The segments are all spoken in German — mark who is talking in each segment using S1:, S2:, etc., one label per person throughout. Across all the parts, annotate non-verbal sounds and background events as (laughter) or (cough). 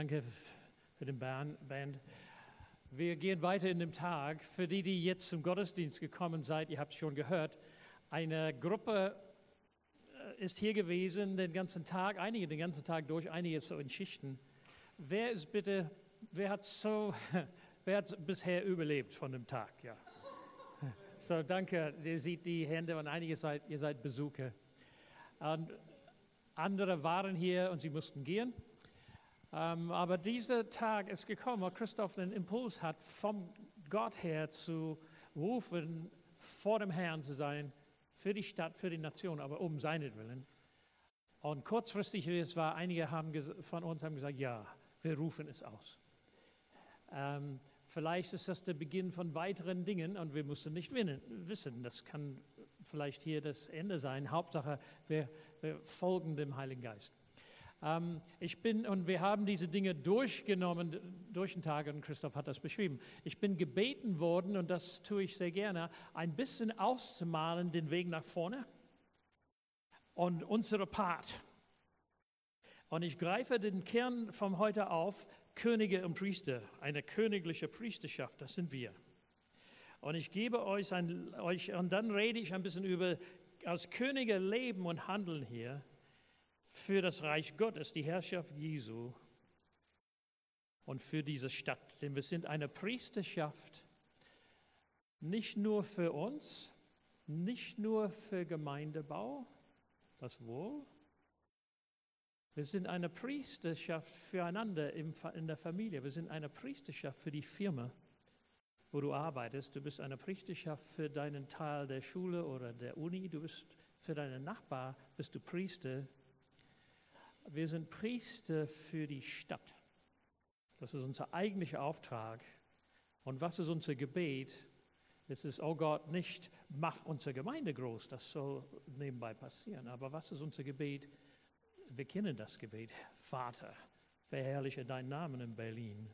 S1: Danke für den Band. Wir gehen weiter in dem Tag. Für die, die jetzt zum Gottesdienst gekommen seid, ihr habt es schon gehört, eine Gruppe äh, ist hier gewesen den ganzen Tag, einige den ganzen Tag durch, einige so in Schichten. Wer ist bitte, wer hat so, (laughs) wer hat bisher überlebt von dem Tag? Ja. (laughs) So, danke. Ihr seht die Hände und einige seid, ihr seid Besucher. Und andere waren hier und sie mussten gehen. Ähm, aber dieser Tag ist gekommen, wo Christoph den Impuls hat, vom Gott her zu rufen, vor dem Herrn zu sein, für die Stadt, für die Nation, aber um seinetwillen. Und kurzfristig, wie es war, einige haben von uns haben gesagt, ja, wir rufen es aus. Ähm, vielleicht ist das der Beginn von weiteren Dingen und wir müssen nicht wissen, das kann vielleicht hier das Ende sein. Hauptsache, wir, wir folgen dem Heiligen Geist. Ähm, ich bin, und wir haben diese Dinge durchgenommen durch den Tag, und Christoph hat das beschrieben. Ich bin gebeten worden, und das tue ich sehr gerne, ein bisschen auszumalen den Weg nach vorne und unsere Part. Und ich greife den Kern von heute auf, Könige und Priester, eine königliche Priesterschaft, das sind wir. Und ich gebe euch, ein, euch, und dann rede ich ein bisschen über als Könige leben und handeln hier für das Reich Gottes, die Herrschaft Jesu und für diese Stadt. Denn wir sind eine Priesterschaft, nicht nur für uns, nicht nur für Gemeindebau, das wohl. Wir sind eine Priesterschaft füreinander in der Familie. Wir sind eine Priesterschaft für die Firma, wo du arbeitest. Du bist eine Priesterschaft für deinen Teil der Schule oder der Uni. Du bist für deinen Nachbar, bist du Priester wir sind Priester für die Stadt. Das ist unser eigentlicher Auftrag. Und was ist unser Gebet? Es ist, oh Gott, nicht mach unsere Gemeinde groß, das soll nebenbei passieren. Aber was ist unser Gebet? Wir kennen das Gebet. Vater, verherrliche deinen Namen in Berlin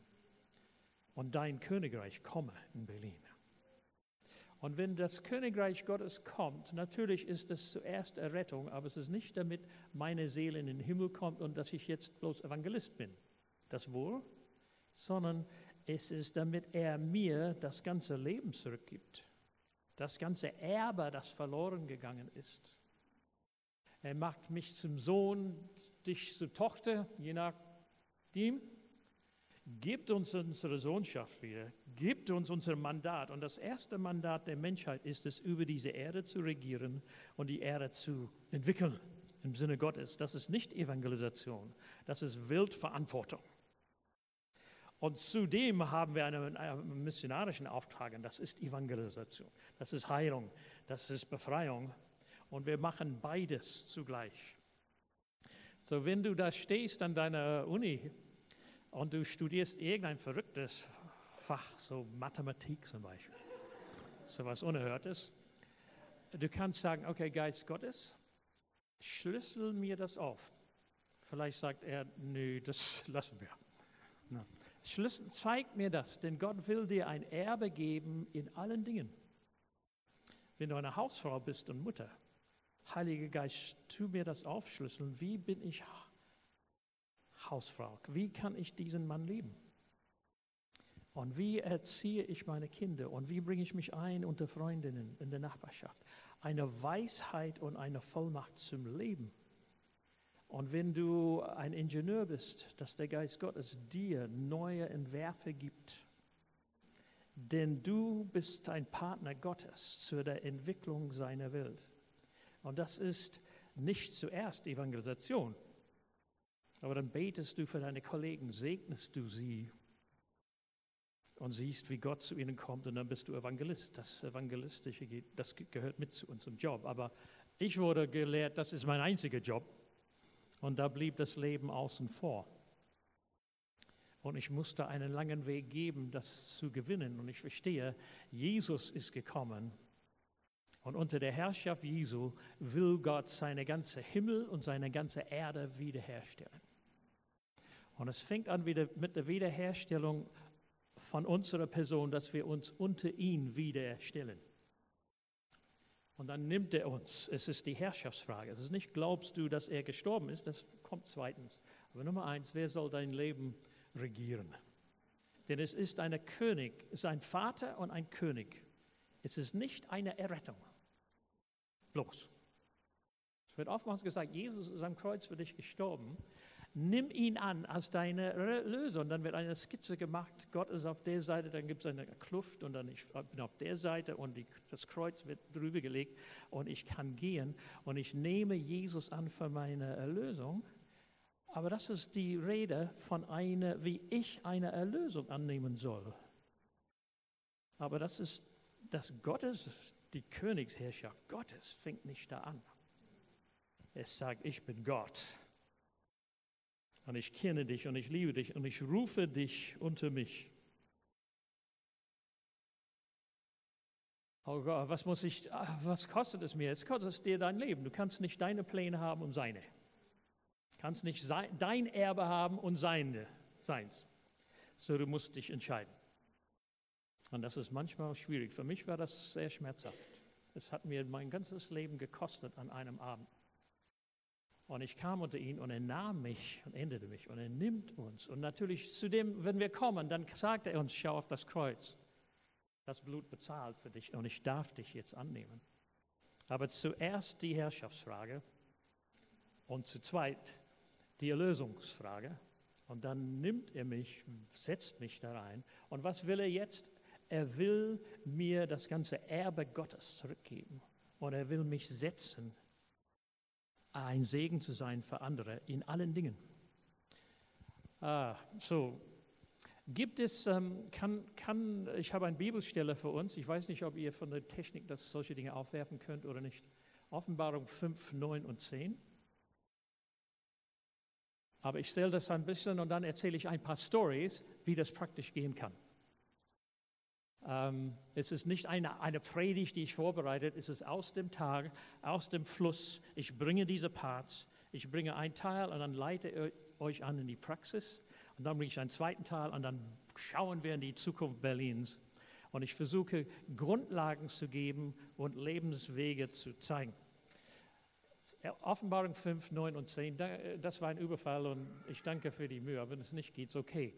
S1: und dein Königreich komme in Berlin. Und wenn das Königreich Gottes kommt, natürlich ist es zuerst Errettung, aber es ist nicht damit meine Seele in den Himmel kommt und dass ich jetzt bloß Evangelist bin. Das wohl, sondern es ist damit er mir das ganze Leben zurückgibt. Das ganze Erbe, das verloren gegangen ist. Er macht mich zum Sohn, dich zur Tochter, je nachdem. Gibt uns unsere Sohnschaft wieder, gibt uns unser Mandat. Und das erste Mandat der Menschheit ist es, über diese Erde zu regieren und die Erde zu entwickeln im Sinne Gottes. Das ist nicht Evangelisation, das ist Wildverantwortung. Und zudem haben wir einen, einen missionarischen Auftrag, und das ist Evangelisation, das ist Heilung, das ist Befreiung. Und wir machen beides zugleich. So, wenn du da stehst an deiner Uni und du studierst irgendein verrücktes Fach, so Mathematik zum Beispiel, so was Unerhörtes, du kannst sagen, okay, Geist Gottes, schlüssel mir das auf. Vielleicht sagt er, nö, das (laughs) lassen wir. No. Schlüssel, zeig mir das, denn Gott will dir ein Erbe geben in allen Dingen. Wenn du eine Hausfrau bist und Mutter, Heiliger Geist, tu mir das aufschlüsseln. Wie bin ich Hausfrau. Wie kann ich diesen Mann lieben? Und wie erziehe ich meine Kinder? Und wie bringe ich mich ein unter Freundinnen in der Nachbarschaft? Eine Weisheit und eine Vollmacht zum Leben. Und wenn du ein Ingenieur bist, dass der Geist Gottes dir neue Entwerfe gibt, denn du bist ein Partner Gottes zu der Entwicklung seiner Welt. Und das ist nicht zuerst Evangelisation, aber dann betest du für deine Kollegen, segnest du sie und siehst, wie Gott zu ihnen kommt und dann bist du Evangelist. Das Evangelistische das gehört mit zu unserem Job. Aber ich wurde gelehrt, das ist mein einziger Job und da blieb das Leben außen vor. Und ich musste einen langen Weg geben, das zu gewinnen. Und ich verstehe, Jesus ist gekommen. Und unter der Herrschaft Jesu will Gott seine ganze Himmel und seine ganze Erde wiederherstellen. Und es fängt an wieder mit der Wiederherstellung von unserer Person, dass wir uns unter ihn wiederherstellen. Und dann nimmt er uns. Es ist die Herrschaftsfrage. Es ist nicht, glaubst du, dass er gestorben ist? Das kommt zweitens. Aber Nummer eins, wer soll dein Leben regieren. Denn es ist ein König, es ist ein Vater und ein König. Es ist nicht eine Errettung. Bloß. Es wird oftmals gesagt, Jesus ist am Kreuz für dich gestorben. Nimm ihn an als deine Lösung. Dann wird eine Skizze gemacht. Gott ist auf der Seite, dann gibt es eine Kluft und dann ich bin auf der Seite und die, das Kreuz wird drüber gelegt und ich kann gehen und ich nehme Jesus an für meine Erlösung. Aber das ist die Rede von einer, wie ich eine Erlösung annehmen soll. Aber das ist das Gottes, die Königsherrschaft Gottes fängt nicht da an. Es sagt, ich bin Gott und ich kenne dich und ich liebe dich und ich rufe dich unter mich. Oh Gott, was muss ich, ah, was kostet es mir? Es kostet es dir dein Leben. Du kannst nicht deine Pläne haben und seine. Du kannst nicht dein Erbe haben und seine, seins. So, du musst dich entscheiden. Und das ist manchmal schwierig. Für mich war das sehr schmerzhaft. Es hat mir mein ganzes Leben gekostet an einem Abend. Und ich kam unter ihn und er nahm mich und endete mich und er nimmt uns. Und natürlich zu dem, wenn wir kommen, dann sagt er uns, schau auf das Kreuz. Das Blut bezahlt für dich und ich darf dich jetzt annehmen. Aber zuerst die Herrschaftsfrage und zu zweit die Erlösungsfrage. Und dann nimmt er mich, setzt mich da rein. Und was will er jetzt? Er will mir das ganze Erbe Gottes zurückgeben. Und er will mich setzen ein Segen zu sein für andere in allen Dingen. Ah, so, gibt es, ähm, kann, kann, ich habe eine Bibelstelle für uns, ich weiß nicht, ob ihr von der Technik das solche Dinge aufwerfen könnt oder nicht. Offenbarung 5, 9 und 10. Aber ich stelle das ein bisschen und dann erzähle ich ein paar Stories, wie das praktisch gehen kann. Ähm, es ist nicht eine, eine Predigt, die ich vorbereitet, es ist aus dem Tag, aus dem Fluss. Ich bringe diese Parts, ich bringe einen Teil und dann leite euch an in die Praxis. Und dann bringe ich einen zweiten Teil und dann schauen wir in die Zukunft Berlins. Und ich versuche Grundlagen zu geben und Lebenswege zu zeigen. Offenbarung 5, 9 und 10, das war ein Überfall und ich danke für die Mühe. Wenn es nicht geht, ist okay.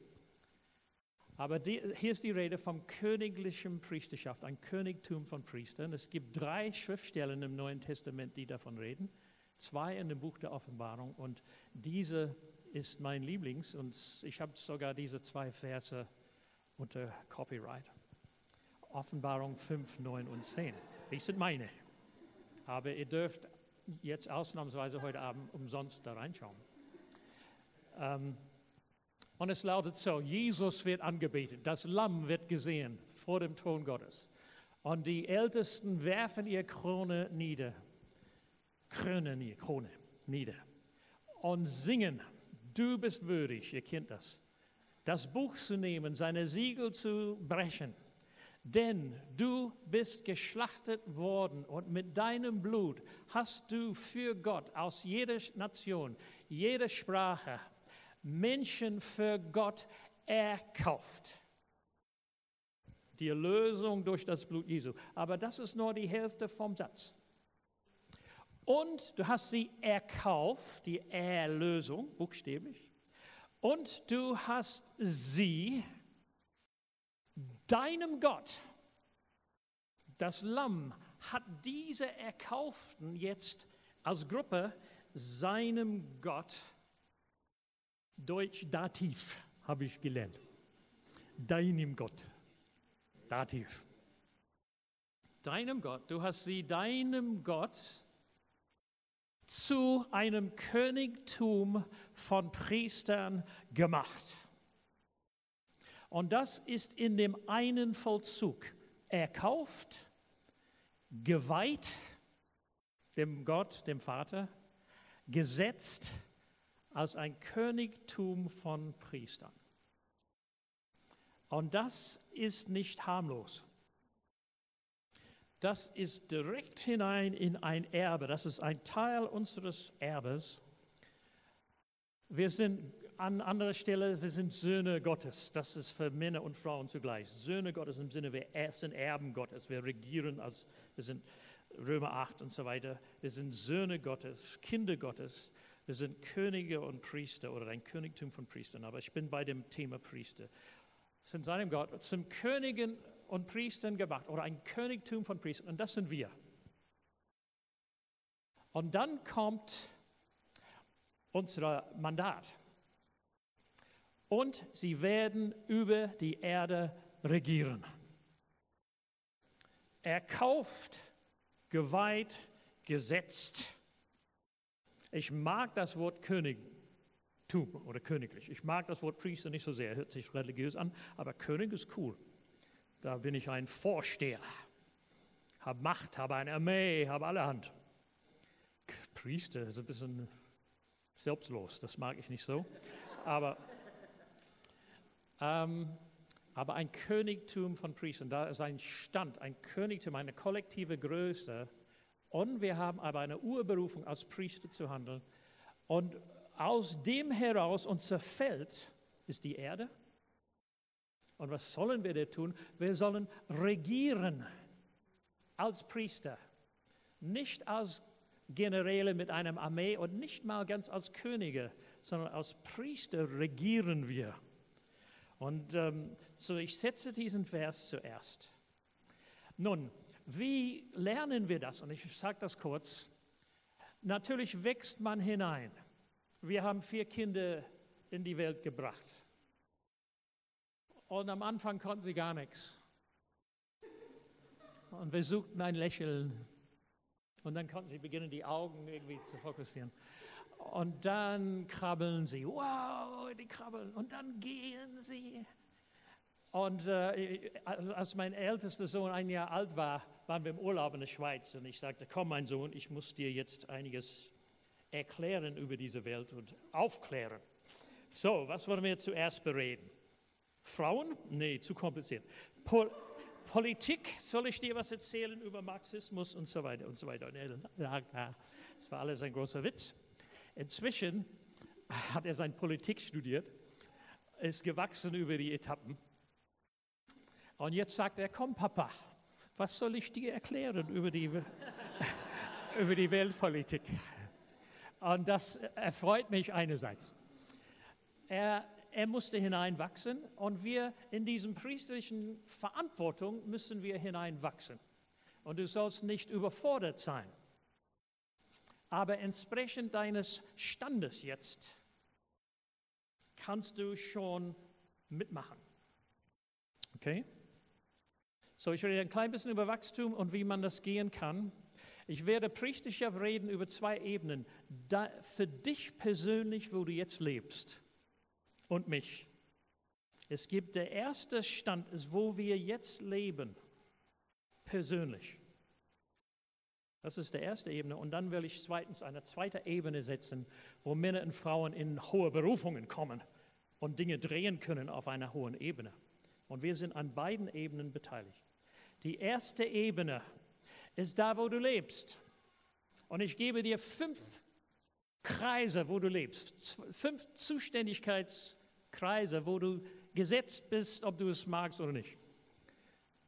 S1: Aber die, hier ist die Rede vom königlichen Priesterschaft, ein Königtum von Priestern. Es gibt drei Schriftstellen im Neuen Testament, die davon reden. Zwei in dem Buch der Offenbarung und diese ist mein Lieblings und ich habe sogar diese zwei Verse unter Copyright. Offenbarung 5, 9 und 10. Die sind meine. Aber ihr dürft jetzt ausnahmsweise heute Abend umsonst da reinschauen. Ähm, und es lautet so, Jesus wird angebetet, das Lamm wird gesehen vor dem Thron Gottes. Und die Ältesten werfen ihre Krone nieder, Krone, Krone nieder und singen, du bist würdig, ihr kennt das, das Buch zu nehmen, seine Siegel zu brechen. Denn du bist geschlachtet worden und mit deinem Blut hast du für Gott aus jeder Nation, jeder Sprache, Menschen für Gott erkauft. Die Erlösung durch das Blut Jesu. Aber das ist nur die Hälfte vom Satz. Und du hast sie erkauft, die Erlösung, buchstäblich. Und du hast sie deinem Gott, das Lamm, hat diese Erkauften jetzt als Gruppe seinem Gott Deutsch Dativ habe ich gelernt. Deinem Gott. Dativ. Deinem Gott. Du hast sie deinem Gott zu einem Königtum von Priestern gemacht. Und das ist in dem einen Vollzug erkauft, geweiht dem Gott, dem Vater, gesetzt, als ein Königtum von Priestern. Und das ist nicht harmlos. Das ist direkt hinein in ein Erbe. Das ist ein Teil unseres Erbes. Wir sind an anderer Stelle, wir sind Söhne Gottes. Das ist für Männer und Frauen zugleich. Söhne Gottes im Sinne, wir sind Erben Gottes. Wir regieren als, wir sind Römer 8 und so weiter. Wir sind Söhne Gottes, Kinder Gottes. Wir sind Könige und Priester oder ein Königtum von Priestern, aber ich bin bei dem Thema Priester. Sind seinem Gott zum Königen und Priestern gemacht oder ein Königtum von Priestern und das sind wir. Und dann kommt unser Mandat. Und sie werden über die Erde regieren. Erkauft, geweiht, gesetzt. Ich mag das Wort Königtum oder königlich. Ich mag das Wort Priester nicht so sehr, hört sich religiös an, aber König ist cool. Da bin ich ein Vorsteher, habe Macht, habe eine Armee, habe allerhand. Priester ist ein bisschen selbstlos, das mag ich nicht so. Aber, ähm, aber ein Königtum von Priestern, da ist ein Stand, ein Königtum, eine kollektive Größe. Und wir haben aber eine Urberufung, als Priester zu handeln. Und aus dem heraus, unser Feld ist die Erde. Und was sollen wir da tun? Wir sollen regieren als Priester, nicht als Generäle mit einem Armee und nicht mal ganz als Könige, sondern als Priester regieren wir. Und ähm, so, ich setze diesen Vers zuerst. Nun, wie lernen wir das? Und ich sage das kurz. Natürlich wächst man hinein. Wir haben vier Kinder in die Welt gebracht. Und am Anfang konnten sie gar nichts. Und wir suchten ein Lächeln und dann konnten sie beginnen, die Augen irgendwie zu fokussieren. Und dann krabbeln sie. Wow, die krabbeln. Und dann gehen sie. Und äh, als mein ältester Sohn ein Jahr alt war, waren wir im Urlaub in der Schweiz. Und ich sagte, komm mein Sohn, ich muss dir jetzt einiges erklären über diese Welt und aufklären. So, was wollen wir zuerst bereden? Frauen? Nee, zu kompliziert. Pol Politik, soll ich dir was erzählen über Marxismus und so weiter und so weiter. Das war alles ein großer Witz. Inzwischen hat er seine Politik studiert, ist gewachsen über die Etappen. Und jetzt sagt er, komm Papa, was soll ich dir erklären über die, (laughs) über die Weltpolitik? Und das erfreut mich einerseits. Er er musste hineinwachsen und wir in diesem priesterlichen Verantwortung müssen wir hineinwachsen. Und du sollst nicht überfordert sein. Aber entsprechend deines Standes jetzt kannst du schon mitmachen. Okay? So, ich rede ein klein bisschen über Wachstum und wie man das gehen kann. Ich werde priestlicher reden über zwei Ebenen. Da, für dich persönlich, wo du jetzt lebst und mich. Es gibt der erste Stand, ist, wo wir jetzt leben, persönlich. Das ist der erste Ebene. Und dann will ich zweitens eine zweite Ebene setzen, wo Männer und Frauen in hohe Berufungen kommen und Dinge drehen können auf einer hohen Ebene. Und wir sind an beiden Ebenen beteiligt. Die erste Ebene ist da, wo du lebst. Und ich gebe dir fünf Kreise, wo du lebst. Fünf Zuständigkeits- Kreise, wo du gesetzt bist, ob du es magst oder nicht.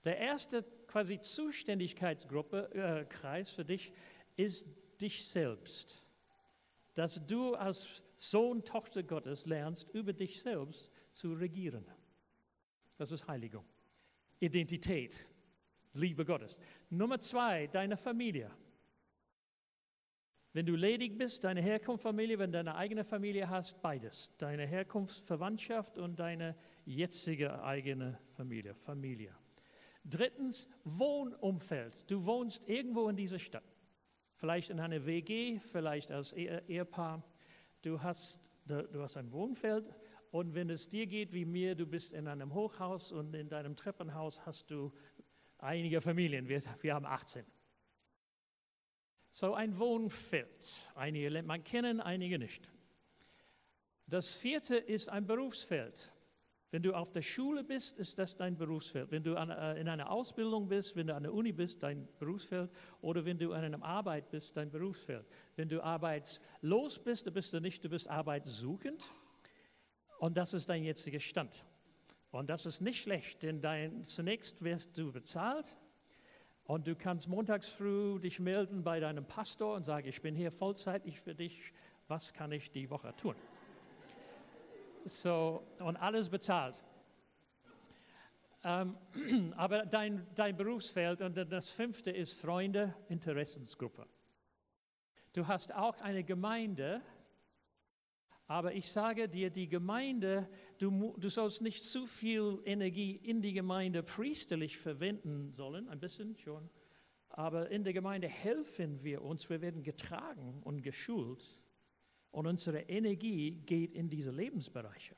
S1: Der erste quasi Zuständigkeitsgruppe, äh, Kreis für dich ist dich selbst. Dass du als Sohn, Tochter Gottes lernst, über dich selbst zu regieren. Das ist Heiligung. Identität, Liebe Gottes. Nummer zwei, deine Familie. Wenn du ledig bist, deine Herkunftsfamilie, wenn du deine eigene Familie hast, beides. Deine Herkunftsverwandtschaft und deine jetzige eigene Familie, Familie. Drittens, Wohnumfeld. Du wohnst irgendwo in dieser Stadt. Vielleicht in einer WG, vielleicht als Ehepaar. Du hast, du hast ein Wohnfeld und wenn es dir geht wie mir, du bist in einem Hochhaus und in deinem Treppenhaus hast du einige Familien. Wir, wir haben 18. So ein Wohnfeld. Einige lernt man kennen, einige nicht. Das vierte ist ein Berufsfeld. Wenn du auf der Schule bist, ist das dein Berufsfeld. Wenn du äh, in einer Ausbildung bist, wenn du an der Uni bist, dein Berufsfeld. Oder wenn du an einer Arbeit bist, dein Berufsfeld. Wenn du arbeitslos bist, dann bist du nicht, du bist arbeitssuchend. Und das ist dein jetziger Stand. Und das ist nicht schlecht, denn dein, zunächst wirst du bezahlt und du kannst montags früh dich melden bei deinem Pastor und sagen, ich bin hier vollzeitig für dich, was kann ich die Woche tun? So, und alles bezahlt. Ähm, (clears throat) aber dein, dein Berufsfeld und das fünfte ist Freunde, Interessensgruppe. Du hast auch eine Gemeinde, aber ich sage dir, die Gemeinde, du, du sollst nicht zu viel Energie in die Gemeinde priesterlich verwenden sollen, ein bisschen schon, aber in der Gemeinde helfen wir uns, wir werden getragen und geschult und unsere Energie geht in diese Lebensbereiche.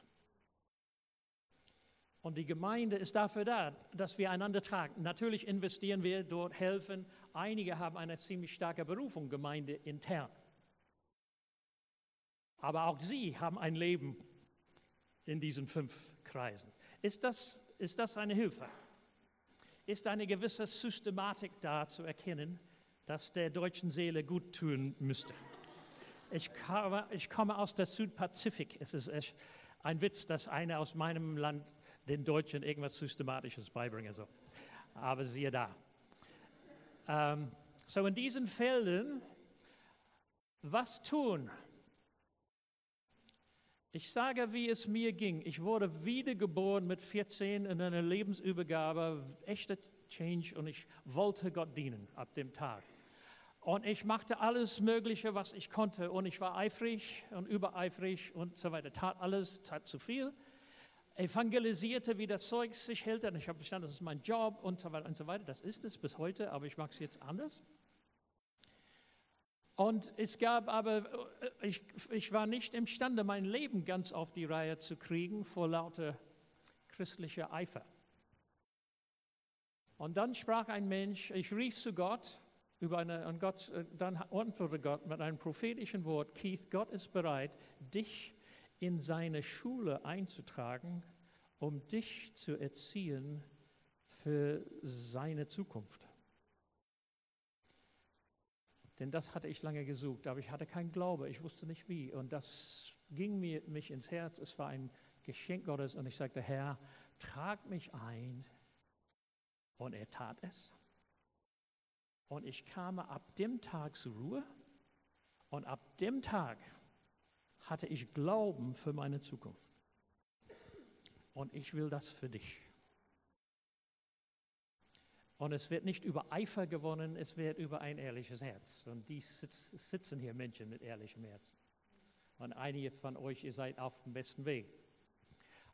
S1: Und die Gemeinde ist dafür da, dass wir einander tragen. Natürlich investieren wir dort, helfen. Einige haben eine ziemlich starke Berufung, Gemeinde intern. Aber auch sie haben ein Leben in diesen fünf Kreisen. Ist das, ist das eine Hilfe? Ist eine gewisse Systematik da zu erkennen, dass der deutschen Seele gut tun müsste? Ich komme, ich komme aus der Südpazifik. Es ist ein Witz, dass einer aus meinem Land den Deutschen irgendwas Systematisches beibringen soll. Aber siehe da. Ähm, so in diesen Feldern, was tun? Ich sage, wie es mir ging. Ich wurde wiedergeboren mit 14 in einer Lebensübergabe, echter Change und ich wollte Gott dienen ab dem Tag. Und ich machte alles Mögliche, was ich konnte und ich war eifrig und übereifrig und so weiter. Tat alles, tat zu viel. Evangelisierte, wie das Zeug sich hält. Und ich habe verstanden, das ist mein Job und so weiter und so weiter. Das ist es bis heute, aber ich mache es jetzt anders. Und es gab aber, äh, ich, ich war nicht imstande, mein Leben ganz auf die Reihe zu kriegen vor lauter christlicher Eifer. Und dann sprach ein Mensch, ich rief zu Gott, über eine, und Gott, äh, dann antwortete Gott mit einem prophetischen Wort, Keith, Gott ist bereit, dich in seine Schule einzutragen, um dich zu erziehen für seine Zukunft. Denn das hatte ich lange gesucht, aber ich hatte keinen Glaube, ich wusste nicht wie. Und das ging mir mich ins Herz. Es war ein Geschenk Gottes und ich sagte, Herr, trag mich ein. Und er tat es. Und ich kam ab dem Tag zur Ruhe. Und ab dem Tag hatte ich Glauben für meine Zukunft. Und ich will das für dich. Und es wird nicht über Eifer gewonnen, es wird über ein ehrliches Herz. Und die sitzen hier Menschen mit ehrlichem Herzen. Und einige von euch, ihr seid auf dem besten Weg.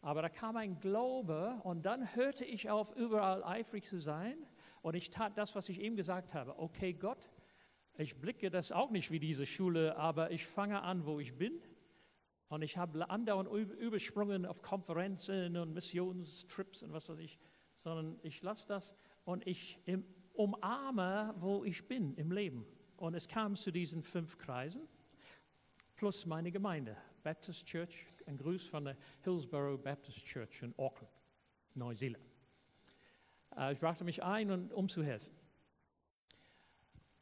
S1: Aber da kam ein Glaube und dann hörte ich auf, überall eifrig zu sein. Und ich tat das, was ich eben gesagt habe. Okay, Gott, ich blicke das auch nicht wie diese Schule, aber ich fange an, wo ich bin. Und ich habe andauernd übersprungen auf Konferenzen und Missionstrips und was weiß ich, sondern ich lasse das und ich umarme, wo ich bin im Leben. Und es kam zu diesen fünf Kreisen plus meine Gemeinde, Baptist Church, ein Gruß von der Hillsborough Baptist Church in Auckland, Neuseeland. Äh, ich brachte mich ein, um zu helfen.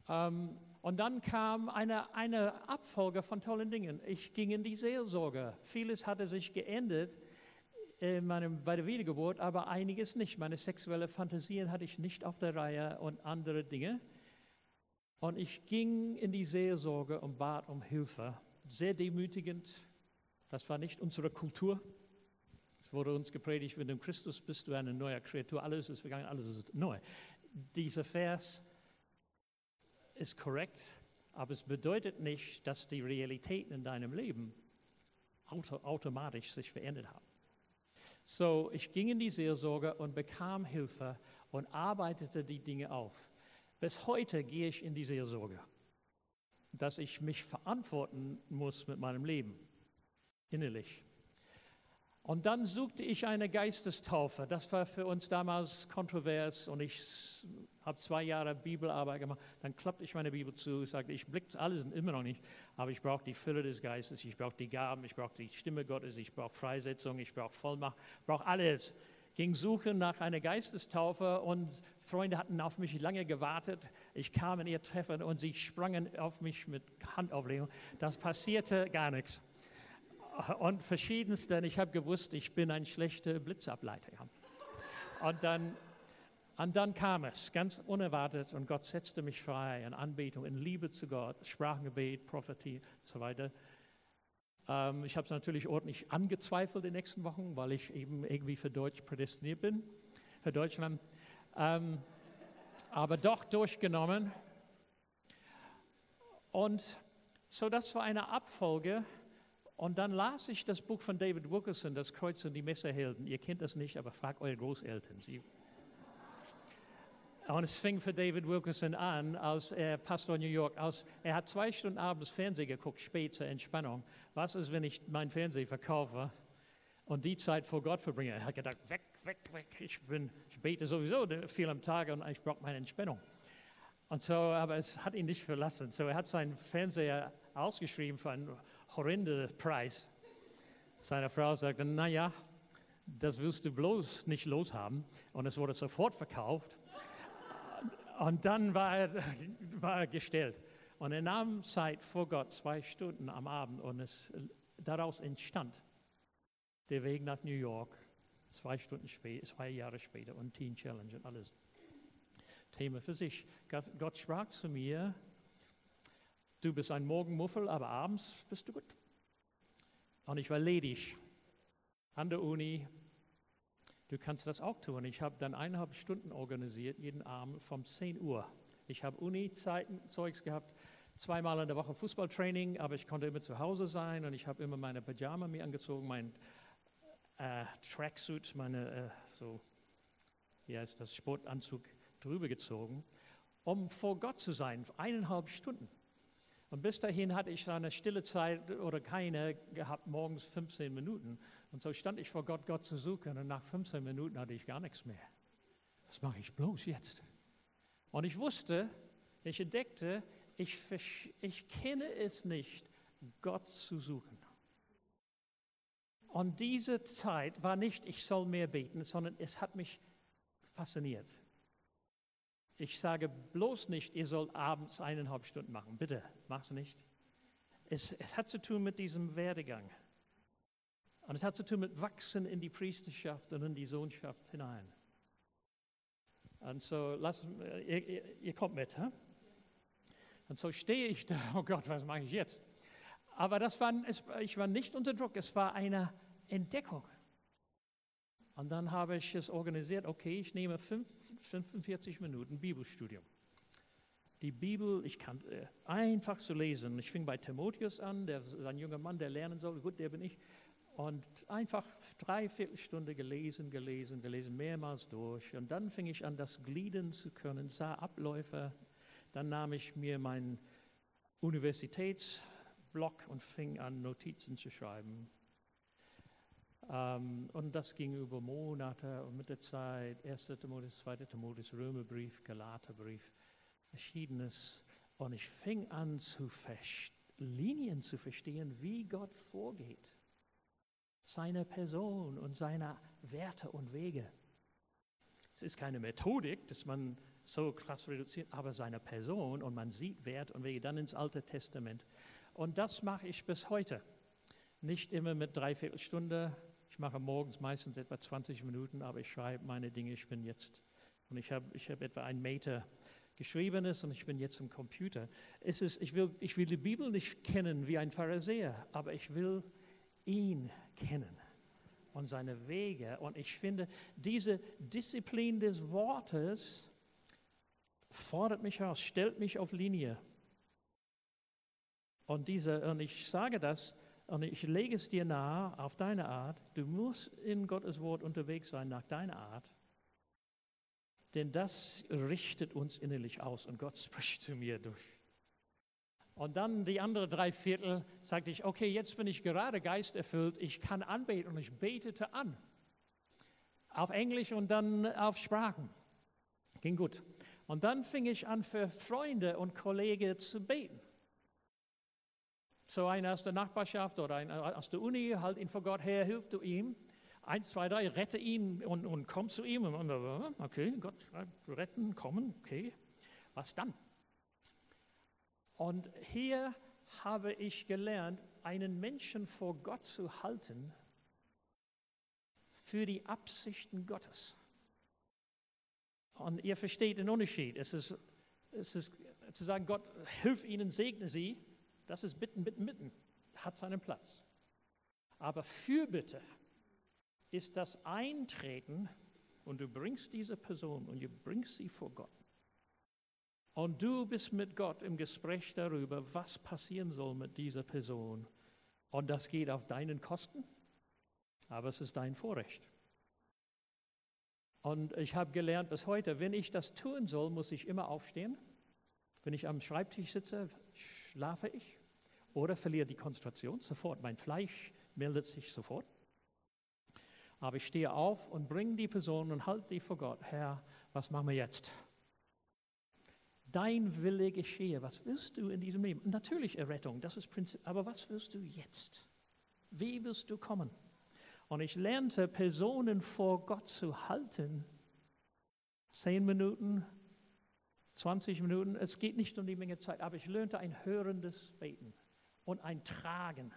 S1: Ähm, und dann kam eine, eine Abfolge von tollen Dingen. Ich ging in die Seelsorge. Vieles hatte sich geändert in meinem, bei der Wiedergeburt, aber einiges nicht. Meine sexuelle Fantasien hatte ich nicht auf der Reihe und andere Dinge. Und ich ging in die Seelsorge und bat um Hilfe. Sehr demütigend. Das war nicht unsere Kultur. Es wurde uns gepredigt, wenn du in Christus bist, du eine neue Kreatur. Alles ist vergangen, alles ist neu. Dieser Vers ist korrekt, aber es bedeutet nicht, dass die Realitäten in deinem Leben auto automatisch sich verändert haben. So, ich ging in die Seelsorge und bekam Hilfe und arbeitete die Dinge auf. Bis heute gehe ich in die Seelsorge, dass ich mich verantworten muss mit meinem Leben, innerlich. Und dann suchte ich eine Geistestaufe. Das war für uns damals kontrovers und ich habe zwei Jahre Bibelarbeit gemacht. Dann klappte ich meine Bibel zu, sagte, ich blicke alles immer noch nicht, aber ich brauche die Fülle des Geistes, ich brauche die Gaben, ich brauche die Stimme Gottes, ich brauche Freisetzung, ich brauche Vollmacht, ich brauche alles. Ging suchen nach einer Geistestaufe und Freunde hatten auf mich lange gewartet. Ich kam in ihr Treffen und sie sprangen auf mich mit Handauflegung. Das passierte gar nichts und verschiedensten. Ich habe gewusst, ich bin ein schlechter Blitzableiter. Und dann, und dann kam es ganz unerwartet und Gott setzte mich frei in Anbetung, in Liebe zu Gott, Sprachengebet, Prophetie und so weiter. Ähm, ich habe es natürlich ordentlich angezweifelt in den nächsten Wochen, weil ich eben irgendwie für Deutsch prädestiniert bin, für Deutschland. Ähm, aber doch durchgenommen. Und so, das war eine Abfolge. Und dann las ich das Buch von David Wilkerson, Das Kreuz und die Messerhelden. Ihr kennt das nicht, aber fragt eure Großeltern. Sie und es fing für David Wilkerson an, als er Pastor New York, als er hat zwei Stunden abends Fernsehen geguckt, spät zur Entspannung. Was ist, wenn ich mein Fernsehen verkaufe und die Zeit vor Gott verbringe? Er hat gedacht, weg, weg, weg. Ich, bin, ich bete sowieso viel am Tag und ich brauche meine Entspannung. Und so, aber es hat ihn nicht verlassen. So, er hat seinen Fernseher ausgeschrieben für einen horrenden Preis. Seine Frau sagte, naja, das willst du bloß nicht loshaben. Und es wurde sofort verkauft. Und dann war er, war er gestellt. Und er nahm Zeit vor Gott, zwei Stunden am Abend. Und es, daraus entstand der Weg nach New York, zwei Stunden später, zwei Jahre später und Teen Challenge und alles. Thema für sich. Gott sprach zu mir, du bist ein Morgenmuffel, aber abends bist du gut. Und ich war ledig an der Uni, Du kannst das auch tun. Ich habe dann eineinhalb Stunden organisiert, jeden Abend von 10 Uhr. Ich habe Uni-Zeiten, Zeugs gehabt, zweimal in der Woche Fußballtraining, aber ich konnte immer zu Hause sein und ich habe immer meine Pyjama mir angezogen, mein äh, Tracksuit, meine äh, so, wie heißt das, Sportanzug drüber gezogen, um vor Gott zu sein, eineinhalb Stunden. Und bis dahin hatte ich eine stille Zeit oder keine gehabt, morgens 15 Minuten. Und so stand ich vor Gott, Gott zu suchen. Und nach 15 Minuten hatte ich gar nichts mehr. Was mache ich bloß jetzt? Und ich wusste, ich entdeckte, ich, ich kenne es nicht, Gott zu suchen. Und diese Zeit war nicht, ich soll mehr beten, sondern es hat mich fasziniert. Ich sage bloß nicht, ihr sollt abends eineinhalb Stunden machen. Bitte, mach's nicht. Es, es hat zu tun mit diesem Werdegang. Und es hat zu tun mit Wachsen in die Priesterschaft und in die Sohnschaft hinein. Und so, lass, ihr, ihr kommt mit. Huh? Und so stehe ich da, oh Gott, was mache ich jetzt? Aber das war, ich war nicht unter Druck, es war eine Entdeckung. Und dann habe ich es organisiert, okay, ich nehme 45 Minuten Bibelstudium. Die Bibel, ich kann äh, einfach zu lesen. Ich fing bei Timotheus an, der ist ein junger Mann, der lernen soll. Gut, der bin ich. Und einfach dreiviertel Stunde gelesen, gelesen, gelesen, mehrmals durch. Und dann fing ich an, das gliedern zu können, sah Abläufe. Dann nahm ich mir meinen Universitätsblock und fing an, Notizen zu schreiben. Ähm, und das ging über Monate und mit der Zeit, 1. Timotheus, 2. Timotheus, Römerbrief, Galaterbrief, verschiedenes. Und ich fing an, zu Linien zu verstehen, wie Gott vorgeht. Seine Person und seine Werte und Wege. Es ist keine Methodik, dass man so krass reduziert, aber seine Person und man sieht Wert und Wege dann ins Alte Testament. Und das mache ich bis heute. Nicht immer mit dreiviertel Stunde, ich mache morgens meistens etwa 20 Minuten, aber ich schreibe meine Dinge. Ich bin jetzt, und ich habe ich hab etwa einen Meter Geschriebenes und ich bin jetzt im Computer. Es ist, ich, will, ich will die Bibel nicht kennen wie ein Pharisäer, aber ich will ihn kennen und seine Wege. Und ich finde, diese Disziplin des Wortes fordert mich aus, stellt mich auf Linie. Und, diese, und ich sage das, und ich lege es dir nahe auf deine Art. Du musst in Gottes Wort unterwegs sein nach deiner Art. Denn das richtet uns innerlich aus und Gott (laughs) spricht zu mir durch. Und dann die andere drei Viertel sagte ich, okay, jetzt bin ich gerade geisterfüllt, ich kann anbeten und ich betete an. Auf Englisch und dann auf Sprachen. Ging gut. Und dann fing ich an, für Freunde und Kollegen zu beten so einer aus der Nachbarschaft oder einer aus der Uni, halt ihn vor Gott her, hilf du ihm. Eins, zwei, drei, rette ihn und, und komm zu ihm. Okay, Gott, retten, kommen, okay. Was dann? Und hier habe ich gelernt, einen Menschen vor Gott zu halten für die Absichten Gottes. Und ihr versteht den Unterschied. Es ist, es ist zu sagen, Gott, hilf ihnen, segne sie. Das ist Bitten, Bitten, Bitten. Hat seinen Platz. Aber Fürbitte ist das Eintreten und du bringst diese Person und du bringst sie vor Gott. Und du bist mit Gott im Gespräch darüber, was passieren soll mit dieser Person. Und das geht auf deinen Kosten, aber es ist dein Vorrecht. Und ich habe gelernt bis heute, wenn ich das tun soll, muss ich immer aufstehen. Wenn ich am Schreibtisch sitze, schlafe ich oder verliere die Konzentration sofort. Mein Fleisch meldet sich sofort. Aber ich stehe auf und bringe die Person und halte die vor Gott. Herr, was machen wir jetzt? Dein Wille geschehe. Was willst du in diesem Leben? Natürlich Errettung, das ist Prinzip. Aber was willst du jetzt? Wie willst du kommen? Und ich lernte, Personen vor Gott zu halten. Zehn Minuten, 20 Minuten. Es geht nicht um die Menge Zeit, aber ich lernte ein hörendes Beten und ein Tragen.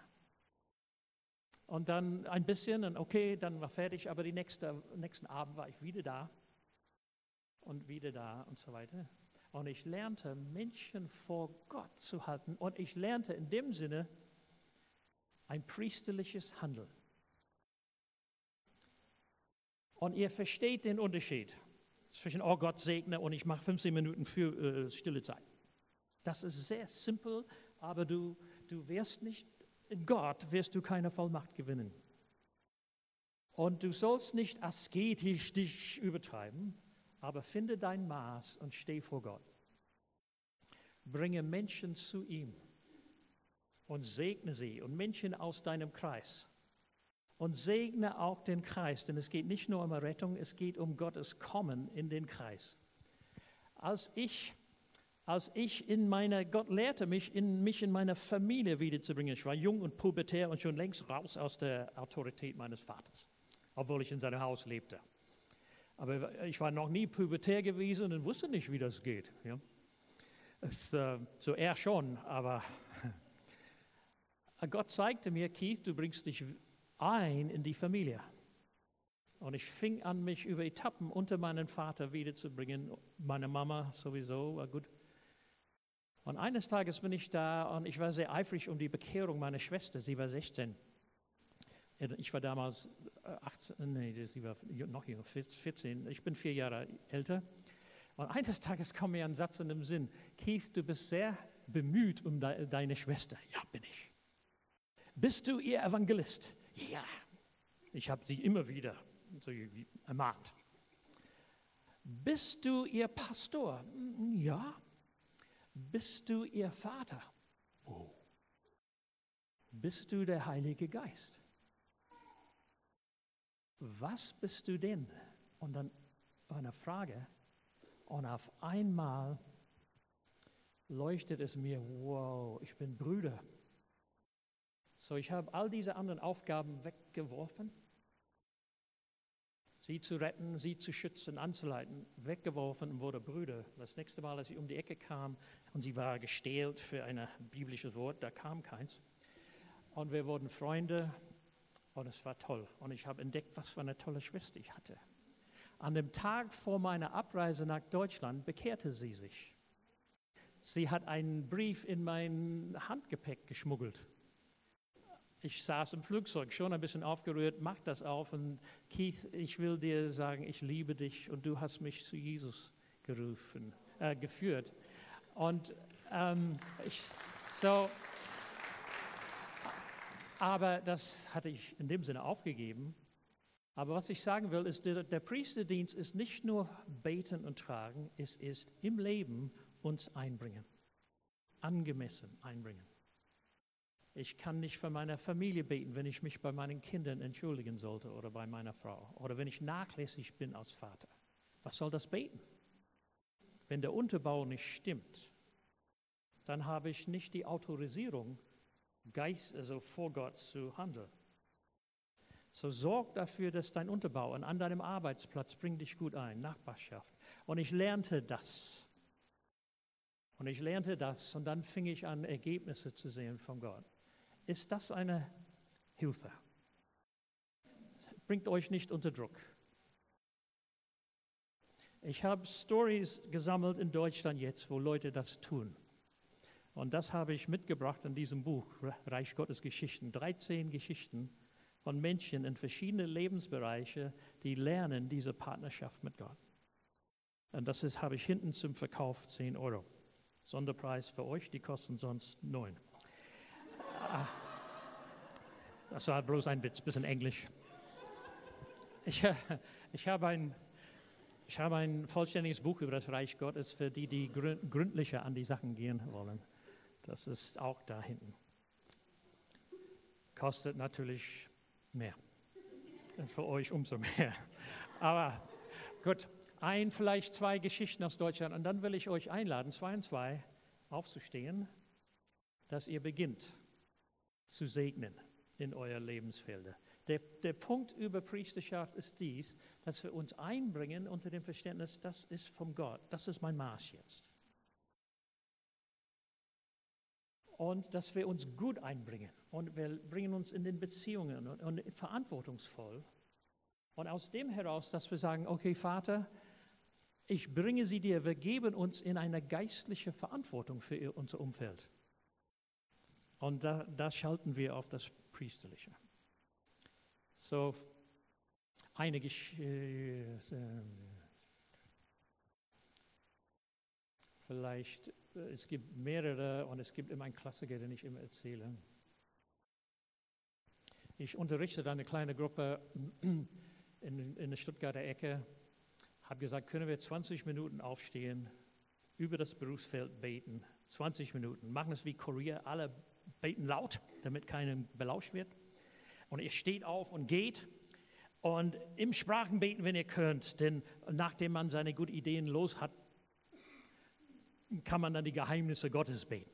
S1: Und dann ein bisschen und okay, dann war fertig, aber den nächste, nächsten Abend war ich wieder da und wieder da und so weiter. Und ich lernte, Menschen vor Gott zu halten. Und ich lernte in dem Sinne ein priesterliches Handeln. Und ihr versteht den Unterschied zwischen, oh Gott segne und ich mache 15 Minuten für äh, stille Zeit. Das ist sehr simpel, aber du, du wirst nicht, in Gott wirst du keine Vollmacht gewinnen. Und du sollst nicht asketisch dich übertreiben, aber finde dein Maß und steh vor Gott. Bringe Menschen zu ihm und segne sie und Menschen aus deinem Kreis und segne auch den Kreis, denn es geht nicht nur um Rettung, es geht um Gottes Kommen in den Kreis. Als ich, als ich in meiner, Gott lehrte mich, in, mich in meiner Familie wiederzubringen. Ich war jung und pubertär und schon längst raus aus der Autorität meines Vaters, obwohl ich in seinem Haus lebte. Aber ich war noch nie pubertär gewesen und wusste nicht, wie das geht. Ja? Es, äh, so er schon, aber (laughs) Gott zeigte mir, Keith, du bringst dich ein in die Familie. Und ich fing an, mich über Etappen unter meinen Vater wiederzubringen. Meine Mama sowieso war gut. Und eines Tages bin ich da und ich war sehr eifrig um die Bekehrung meiner Schwester. Sie war 16. Ich war damals 18, äh, nee, sie war noch jünger, 14. Ich bin vier Jahre älter. Und eines Tages kam mir ein Satz in den Sinn: Keith, du bist sehr bemüht um deine Schwester. Ja, bin ich. Bist du ihr Evangelist? Ja, ich habe sie immer wieder so ermahnt. Bist du ihr Pastor? Ja. Bist du ihr Vater? Oh. Bist du der Heilige Geist? Was bist du denn? Und dann eine Frage. Und auf einmal leuchtet es mir, wow, ich bin Brüder. So, ich habe all diese anderen Aufgaben weggeworfen. Sie zu retten, sie zu schützen, anzuleiten, weggeworfen und wurde Brüder. Das nächste Mal, als ich um die Ecke kam und sie war gestählt für ein biblisches Wort, da kam keins. Und wir wurden Freunde und es war toll. Und ich habe entdeckt, was für eine tolle Schwester ich hatte. An dem Tag vor meiner Abreise nach Deutschland bekehrte sie sich. Sie hat einen Brief in mein Handgepäck geschmuggelt ich saß im Flugzeug, schon ein bisschen aufgerührt, mach das auf und Keith, ich will dir sagen, ich liebe dich und du hast mich zu Jesus gerufen, äh, geführt. Und ähm, ich, so, aber das hatte ich in dem Sinne aufgegeben. Aber was ich sagen will, ist, der, der Priesterdienst ist nicht nur beten und tragen, es ist im Leben uns einbringen, angemessen einbringen. Ich kann nicht für meine Familie beten, wenn ich mich bei meinen Kindern entschuldigen sollte oder bei meiner Frau oder wenn ich nachlässig bin als Vater. Was soll das beten? Wenn der Unterbau nicht stimmt, dann habe ich nicht die Autorisierung, Geist, also vor Gott zu handeln. So sorg dafür, dass dein Unterbau an deinem Arbeitsplatz bringt dich gut ein, Nachbarschaft. Und ich lernte das. Und ich lernte das und dann fing ich an, Ergebnisse zu sehen von Gott. Ist das eine Hilfe? Bringt euch nicht unter Druck. Ich habe Stories gesammelt in Deutschland jetzt, wo Leute das tun. Und das habe ich mitgebracht in diesem Buch, Reich Gottes Geschichten. 13 Geschichten, von Menschen in verschiedenen Lebensbereichen, die lernen diese Partnerschaft mit Gott. Und das ist, habe ich hinten zum Verkauf 10 Euro. Sonderpreis für euch, die kosten sonst 9. Ah. Das war bloß ein Witz, bisschen Englisch. Ich, ich, habe ein, ich habe ein vollständiges Buch über das Reich Gottes für die, die gründlicher an die Sachen gehen wollen. Das ist auch da hinten. Kostet natürlich mehr. Für euch umso mehr. Aber gut, ein, vielleicht zwei Geschichten aus Deutschland. Und dann will ich euch einladen, zwei und zwei, aufzustehen, dass ihr beginnt zu segnen in euer Lebensfelder. Der, der Punkt über Priesterschaft ist dies, dass wir uns einbringen unter dem Verständnis, das ist vom Gott, das ist mein Maß jetzt. Und dass wir uns gut einbringen und wir bringen uns in den Beziehungen und, und verantwortungsvoll. Und aus dem heraus, dass wir sagen, okay Vater, ich bringe sie dir, wir geben uns in eine geistliche Verantwortung für unser Umfeld. Und da, da schalten wir auf das Priesterliche. So, eine Geschichte, äh, vielleicht, äh, es gibt mehrere und es gibt immer einen Klassiker, den ich immer erzähle. Ich unterrichte eine kleine Gruppe (clears throat) in, in der Stuttgarter Ecke, habe gesagt, können wir 20 Minuten aufstehen, über das Berufsfeld beten, 20 Minuten, machen es wie Korea, alle beten laut, damit keinem belauscht wird. Und ihr steht auf und geht und im Sprachen beten, wenn ihr könnt, denn nachdem man seine guten Ideen los hat, kann man dann die Geheimnisse Gottes beten.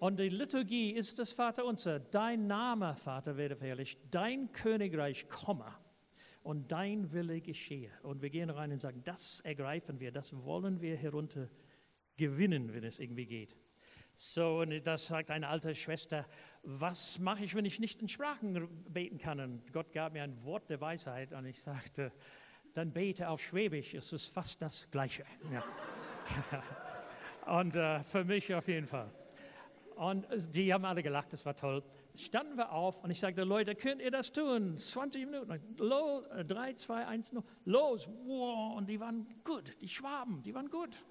S1: Und die Liturgie ist das Vaterunser. Dein Name, Vater, werde verherrlicht. Dein Königreich komme und dein Wille geschehe. Und wir gehen rein und sagen, das ergreifen wir, das wollen wir herunter gewinnen, wenn es irgendwie geht. So, und das sagt eine alte Schwester, was mache ich, wenn ich nicht in Sprachen beten kann? Und Gott gab mir ein Wort der Weisheit und ich sagte, dann bete auf Schwäbisch, es ist fast das Gleiche. Ja. (laughs) und äh, für mich auf jeden Fall. Und die haben alle gelacht, das war toll. Standen wir auf und ich sagte, Leute, könnt ihr das tun? 20 Minuten. Los, 3, 2, 1, los. Wow. Und die waren gut, die Schwaben, die waren gut.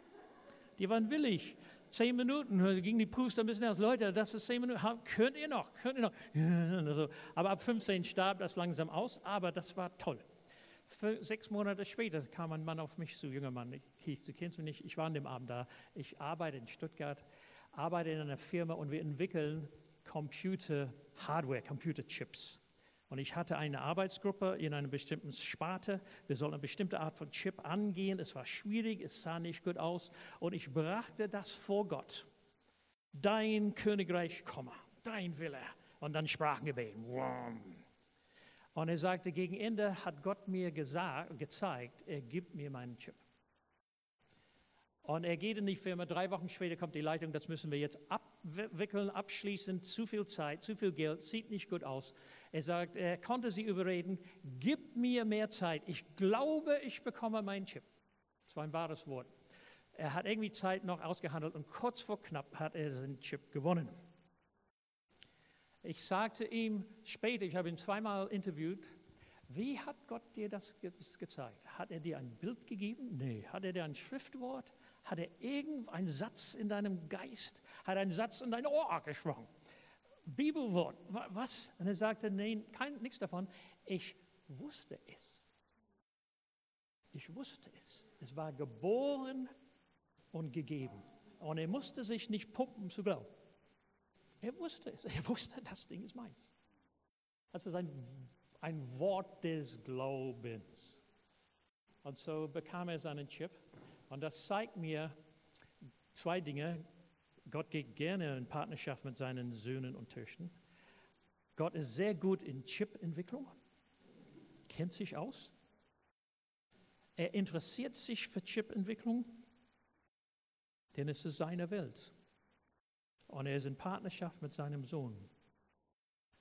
S1: Die waren willig zehn Minuten, ging die Puste ein bisschen aus, Leute, das ist zehn Minuten, könnt ihr noch, könnt ihr noch. (laughs) Aber ab 15 starb das langsam aus, aber das war toll. Für sechs Monate später kam ein Mann auf mich zu, junger Mann, hieß, du kennst mich nicht, ich war an dem Abend da, ich arbeite in Stuttgart, arbeite in einer Firma und wir entwickeln Computer Hardware, Computer Chips. Und ich hatte eine Arbeitsgruppe in einer bestimmten Sparte. Wir sollten eine bestimmte Art von Chip angehen. Es war schwierig, es sah nicht gut aus. Und ich brachte das vor Gott. Dein Königreich komme, dein Wille. Und dann Sprachengebet. Und er sagte, gegen Ende hat Gott mir gesagt, gezeigt, er gibt mir meinen Chip. Und er geht in die Firma, drei Wochen später kommt die Leitung, das müssen wir jetzt abwickeln, abschließen, zu viel Zeit, zu viel Geld, sieht nicht gut aus. Er sagt, er konnte sie überreden, gib mir mehr Zeit, ich glaube, ich bekomme meinen Chip. Das war ein wahres Wort. Er hat irgendwie Zeit noch ausgehandelt und kurz vor knapp hat er seinen Chip gewonnen. Ich sagte ihm später, ich habe ihn zweimal interviewt, wie hat Gott dir das gezeigt? Hat er dir ein Bild gegeben? Nee. Hat er dir ein Schriftwort? Hat er irgendeinen Satz in deinem Geist, hat einen Satz in dein Ohr gesprochen? Bibelwort, was? Und er sagte, nein, kein, nichts davon. Ich wusste es. Ich wusste es. Es war geboren und gegeben. Und er musste sich nicht pumpen zu glauben. Er wusste es. Er wusste, das Ding ist meins. Das ist ein, ein Wort des Glaubens. Und so bekam er seinen Chip und das zeigt mir zwei Dinge. Gott geht gerne in Partnerschaft mit seinen Söhnen und Töchtern. Gott ist sehr gut in Chip-Entwicklung, kennt sich aus. Er interessiert sich für Chip-Entwicklung, denn es ist seine Welt. Und er ist in Partnerschaft mit seinem Sohn.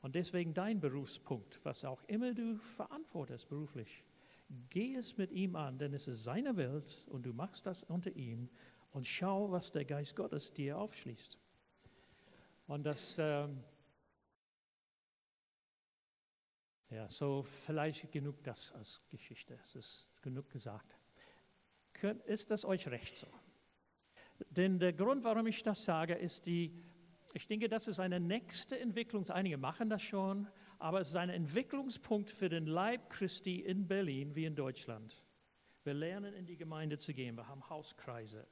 S1: Und deswegen dein Berufspunkt, was auch immer du verantwortest beruflich, Geh es mit ihm an, denn es ist seine Welt und du machst das unter ihm und schau, was der Geist Gottes dir aufschließt. Und das, ähm, Ja, so vielleicht genug das als Geschichte. Es ist genug gesagt. Ist das euch recht so? Denn der Grund, warum ich das sage, ist die, ich denke, das ist eine nächste Entwicklung. Einige machen das schon, aber es ist ein Entwicklungspunkt für den Leib Christi in Berlin wie in Deutschland. Wir lernen in die Gemeinde zu gehen. Wir haben Hauskreise.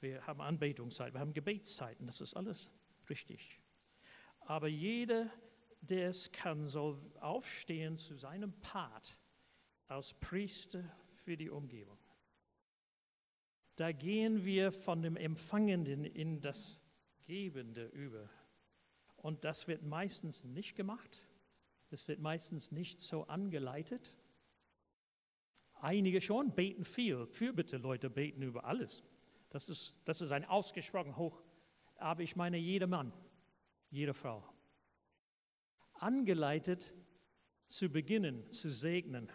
S1: Wir haben Anbetungszeit. Wir haben Gebetszeiten. Das ist alles richtig. Aber jeder, der es kann, soll aufstehen zu seinem Part als Priester für die Umgebung. Da gehen wir von dem Empfangenden in das Gebende über. Und das wird meistens nicht gemacht. Es wird meistens nicht so angeleitet. Einige schon beten viel. Fürbitte Leute beten über alles. Das ist, das ist ein ausgesprochen hoch. Aber ich meine jeder Mann, jede Frau. Angeleitet zu beginnen, zu segnen,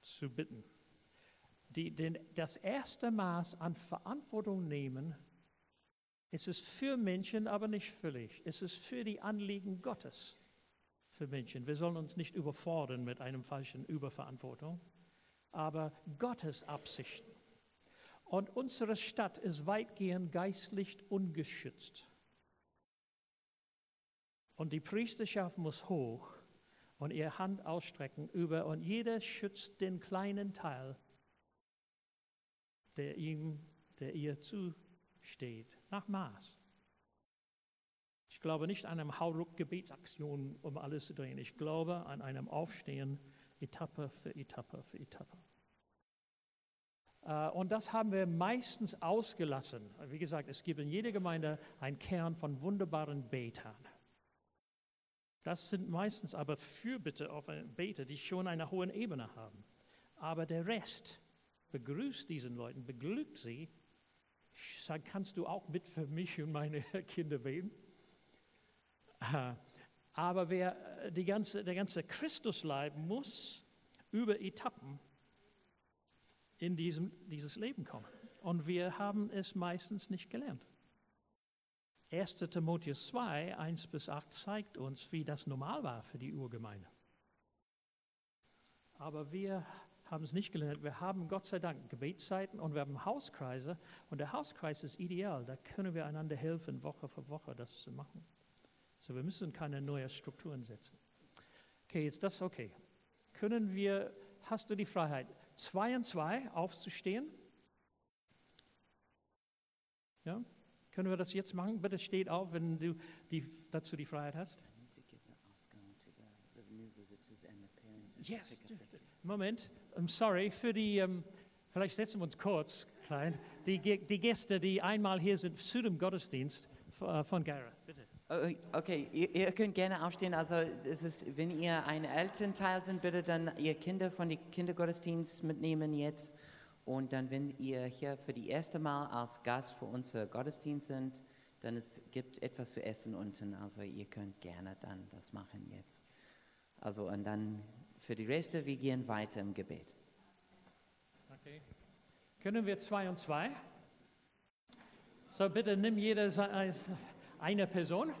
S1: zu bitten. Die, den, das erste Maß an Verantwortung nehmen, ist es für Menschen, aber nicht völlig. Es ist für die Anliegen Gottes für Menschen. Wir sollen uns nicht überfordern mit einem falschen Überverantwortung, aber Gottes Absichten. Und unsere Stadt ist weitgehend geistlich ungeschützt. Und die Priesterschaft muss hoch und ihre Hand ausstrecken über und jeder schützt den kleinen Teil, der ihm, der ihr zusteht, nach Maß. Glaube nicht an eine Hauruck-Gebetsaktion, um alles zu drehen. Ich glaube an einem Aufstehen, Etappe für Etappe für Etappe. Äh, Und das haben wir meistens ausgelassen. Wie gesagt, es gibt in jeder Gemeinde einen Kern von wunderbaren Betern. Das sind meistens aber Fürbitte auf eine Beter, die schon eine hohe Ebene haben. Aber der Rest begrüßt diesen Leuten, beglückt sie. Sagt, kannst du auch mit für mich und meine (laughs) Kinder beten? Äh, Aber wer, die ganze, der ganze Christusleib muss über Etappen in diesem, dieses Leben kommen. Und wir haben es meistens nicht gelernt. 1. Timotheus 2, 1 bis 8 zeigt uns, wie das normal war für die Urgemeinde. Aber wir haben es nicht gelernt. Wir haben Gott sei Dank Gebetszeiten und wir haben Hauskreise. Und der Hauskreis ist ideal. Da können wir einander helfen, Woche für Woche das zu machen. So, wir müssen keine neuen Strukturen setzen. Okay, ist das okay? Können wir, hast du die Freiheit, zwei und zwei aufzustehen? Ja? Können wir das jetzt machen? Bitte steht auf, wenn du die, dazu die Freiheit hast. Yes, Moment, I'm sorry, für die, ähm, vielleicht setzen wir uns kurz, klein, die, die Gäste, die einmal hier sind zu dem Gottesdienst äh, von Gareth, bitte.
S2: Okay, ihr, ihr könnt gerne aufstehen. Also es ist, wenn ihr ein Elternteil sind, bitte dann ihr Kinder von dem Kindergottesdienst mitnehmen jetzt. Und dann, wenn ihr hier für die erste Mal als Gast für unser Gottesdienst sind, dann es gibt etwas zu essen unten. Also ihr könnt gerne dann das machen jetzt. Also und dann für die Reste, wir gehen weiter im Gebet.
S1: Okay. Können wir zwei und zwei? So, bitte nimm jeder se- als eine Person.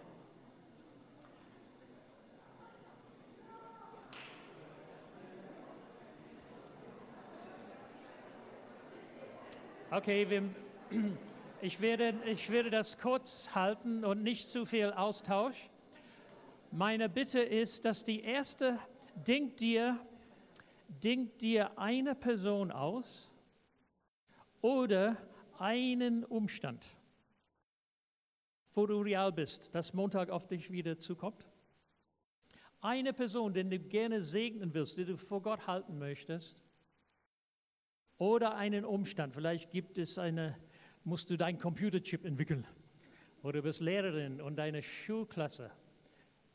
S1: Okay, wir, (clears throat) ich, werde, ich werde das kurz halten und nicht zu viel Austausch. Meine Bitte ist, dass die erste, denk dir, denk dir eine Person aus oder einen Umstand, wo du real bist, dass Montag auf dich wieder zukommt. Eine Person, den du gerne segnen willst, die du vor Gott halten möchtest. Oder einen Umstand. Vielleicht gibt es eine, musst du deinen Computerchip entwickeln. Oder du bist Lehrerin und deine Schulklasse.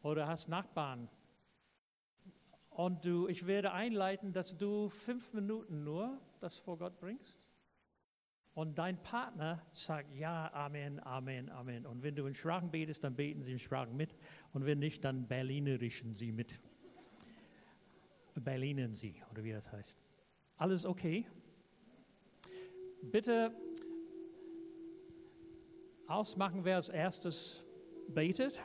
S1: Oder hast Nachbarn. Und du, ich werde einleiten, dass du fünf Minuten nur das vor Gott bringst. Und dein Partner sagt ja, Amen, Amen, Amen. Und wenn du in Sprachen betest, dann beten sie in Sprachen mit. Und wenn nicht, dann Berlinerischen sie mit. Berlinen sie, oder wie das heißt. Alles okay? Bitte ausmachen, wer als erstes betet.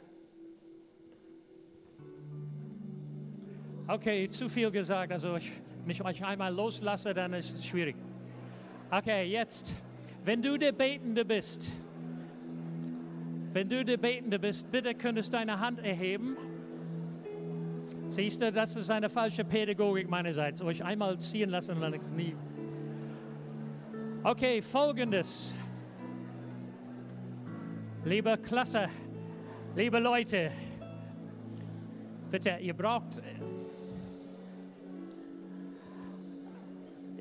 S1: Okay, zu viel gesagt. Also ich mich euch einmal loslasse, dann ist es schwierig. Okay, jetzt, wenn du der Betende bist, wenn du der Betende bist, bitte könntest deine Hand erheben. Siehst du, das ist eine falsche Pädagogik meinerseits. Euch einmal ziehen lassen und dann nie. Okay, folgendes. Liebe Klasse, liebe Leute, bitte, ihr braucht,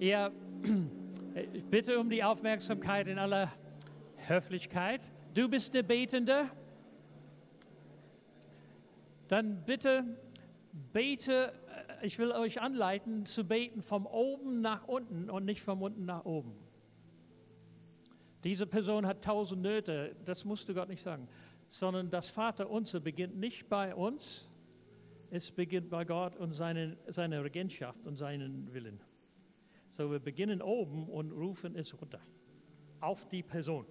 S1: ihr, ich bitte um die Aufmerksamkeit in aller Höflichkeit. Du bist der Betende, dann bitte bete, äh, ich will euch anleiten zu beten vom oben nach unten und nicht vom unten nach oben. Diese Person hat tausend Nöte, das musst du Gott nicht sagen, sondern das Vaterunser beginnt nicht bei uns, es beginnt bei Gott und seine, seine Regentschaft und seinen Willen. So wir beginnen oben und rufen es runter auf die Person.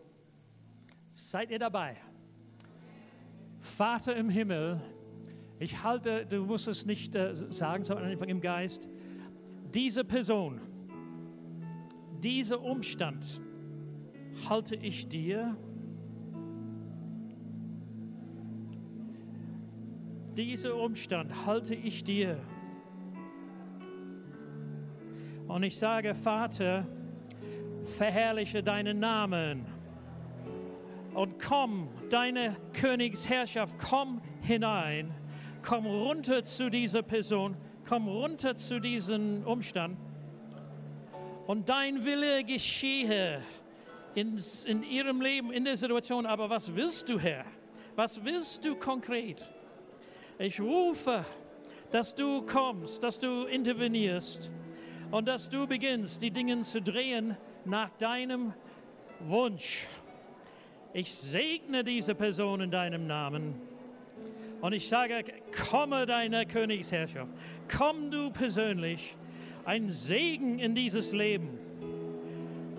S1: Seid ihr dabei? Vater im Himmel, ich halte, du musst es nicht äh, sagen, sondern einfach im Geist, diese Person, dieser Umstand, halte ich dir. Dieser Umstand halte ich dir. Und ich sage, Vater, verherrliche deinen Namen. Und komm, deine Königsherrschaft, komm hinein. Komm runter zu dieser Person. Komm runter zu diesem Umstand. Und dein Wille geschehe in, in ihrem Leben, in der Situation. Aber was willst du, Herr? Was willst du konkret? Ich rufe, dass du kommst, dass du intervenierst und dass du beginnst, die Dinge zu drehen nach deinem Wunsch. Ich segne diese Person in deinem Namen. Und ich sage, komme deine Königsherrschaft. Komm du persönlich. Ein Segen in dieses Leben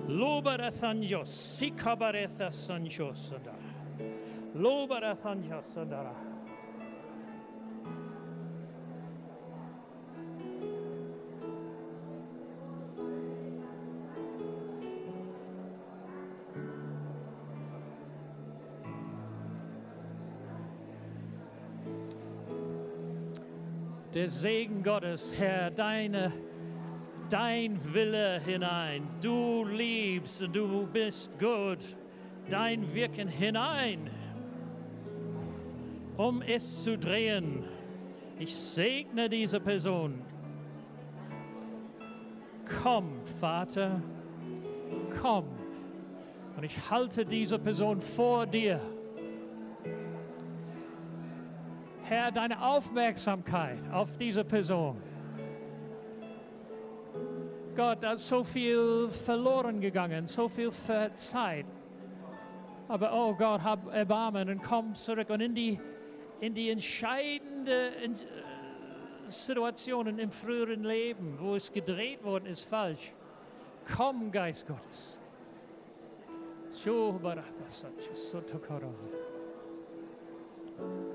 S1: Lobarathanjos, Sikabaretha Sanjosada. Lobarathanjasadara. Der Segen Gottes, Herr, deine dein Wille hinein. Du liebst und du bist gut. Dein Wirken hinein, um es zu drehen. Ich segne diese Person. Komm, Vater, komm. Und ich halte diese Person vor dir. Herr, deine Aufmerksamkeit auf diese Person. Gott, da ist so viel verloren gegangen, so viel Zeit. Aber oh Gott, hab Erbarmen und komm zurück und in die, in die entscheidende äh, Situationen im früheren Leben, wo es gedreht worden ist, falsch. Komm, Geist Gottes. So Oh, Losondora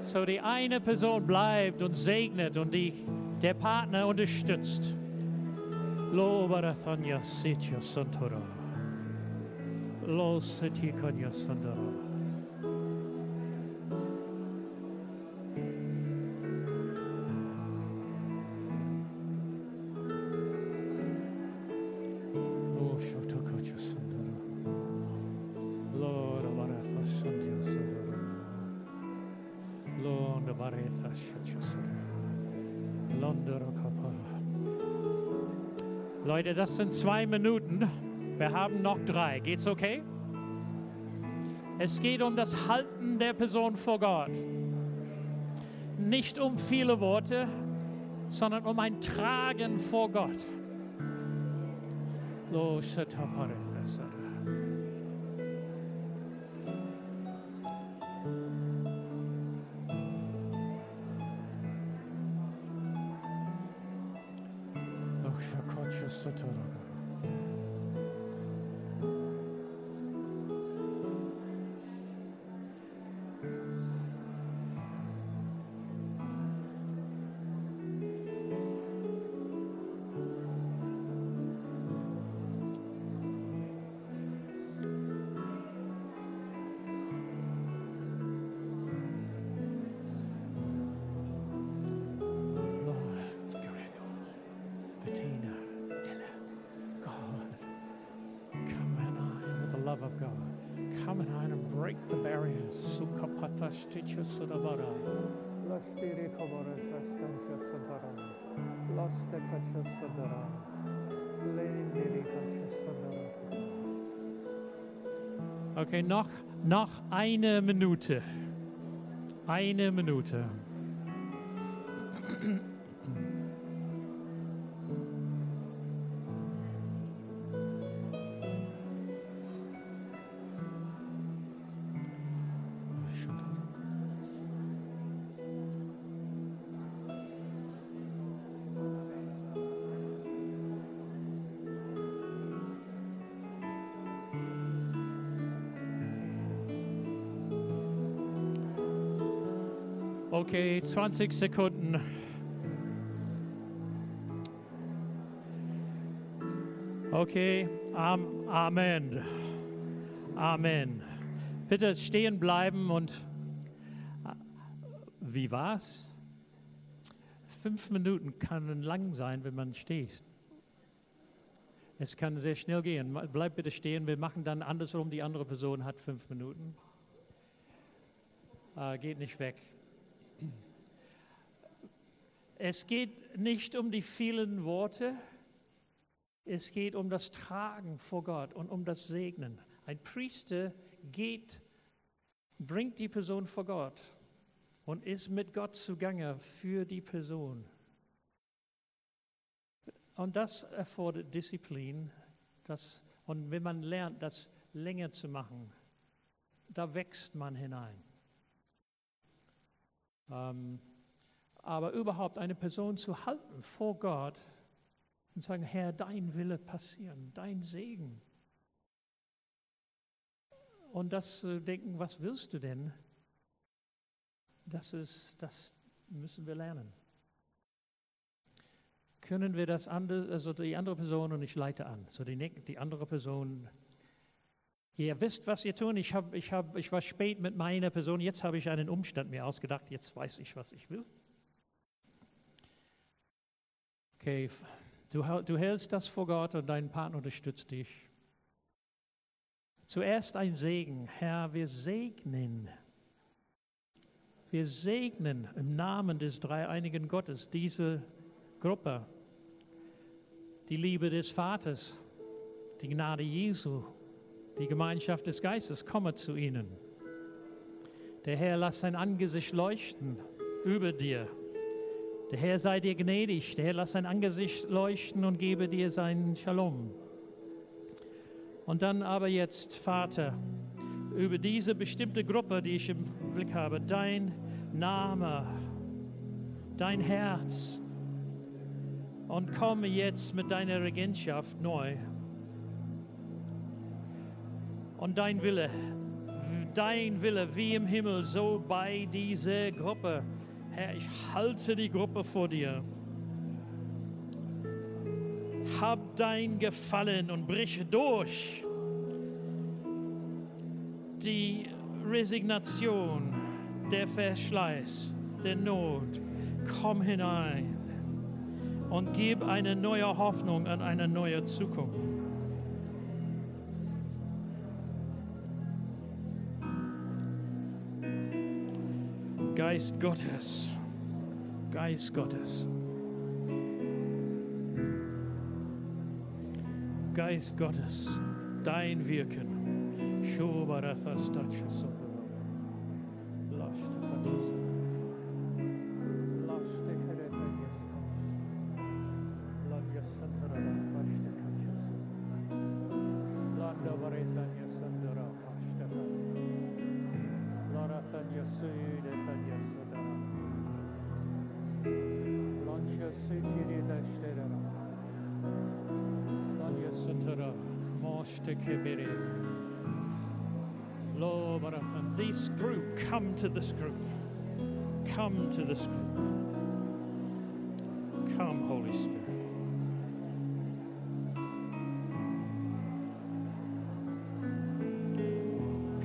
S1: So die eine Person bleibt und segnet und die, der Partner unterstützt. Lobarathanya Sitya Santora. Los Setikanya Sandara. Leute, das sind zwei Minuten. Wir haben noch drei. Geht's okay? Es geht um das Halten der Person vor Gott. Nicht um viele Worte, sondern um ein Tragen vor Gott. Los, Shakotcha Sotoroga. Sudavara. Lastiri kavara sastancha sadara. Lasta kacha sadara. Lendiri kacha sadara. Okay, noch, noch eine Minute. Eine Minute. Okay, 20 Sekunden. Okay, am, Amen. Amen. Bitte stehen bleiben und äh, wie war's? Fünf Minuten kann lang sein, wenn man steht. Es kann sehr schnell gehen. Bleib bitte stehen. Wir machen dann andersrum. Die andere Person hat fünf Minuten. Äh, geht nicht weg. Es geht nicht um die vielen Worte, es geht um das Tragen vor Gott und um das Segnen. Ein Priester geht, bringt die Person vor Gott und ist mit Gott zugange für die Person. Und das erfordert Disziplin. Das, und wenn man lernt, das länger zu machen, da wächst man hinein. Ähm, aber überhaupt eine Person zu halten vor Gott und sagen, Herr, dein Wille passieren, dein Segen. Und das äh, denken, was willst du denn? Das ist, das müssen wir lernen. Können wir das andere, also die andere Person und ich leite an, so die, die andere Person Ihr wisst, was ihr tun. Ich, hab, ich, hab, ich war spät mit meiner Person. Jetzt habe ich einen Umstand mir ausgedacht. Jetzt weiß ich, was ich will. Okay, du, du hältst das vor Gott und dein Partner unterstützt dich. Zuerst ein Segen. Herr, wir segnen. Wir segnen im Namen des dreieinigen Gottes diese Gruppe. Die Liebe des Vaters, die Gnade Jesu die Gemeinschaft des Geistes komme zu ihnen. Der Herr lass sein Angesicht leuchten über dir. Der Herr sei dir gnädig. Der Herr lass sein Angesicht leuchten und gebe dir seinen Shalom. Und dann aber jetzt, Vater, über diese bestimmte Gruppe, die ich im Blick habe, dein Name, dein Herz. Und komme jetzt mit deiner Regentschaft neu und dein Wille, dein Wille wie im Himmel, so bei dieser Gruppe. Herr, ich halte die Gruppe vor dir. Hab dein Gefallen und brich durch die Resignation, der Verschleiß, der Not. Komm hinein und gib eine neue Hoffnung an eine neue Zukunft. Geist Gottes, Geist Gottes, Geist Gottes, dein Wirken. Shobarathas Tachas. Come to this group. Come, Holy Spirit.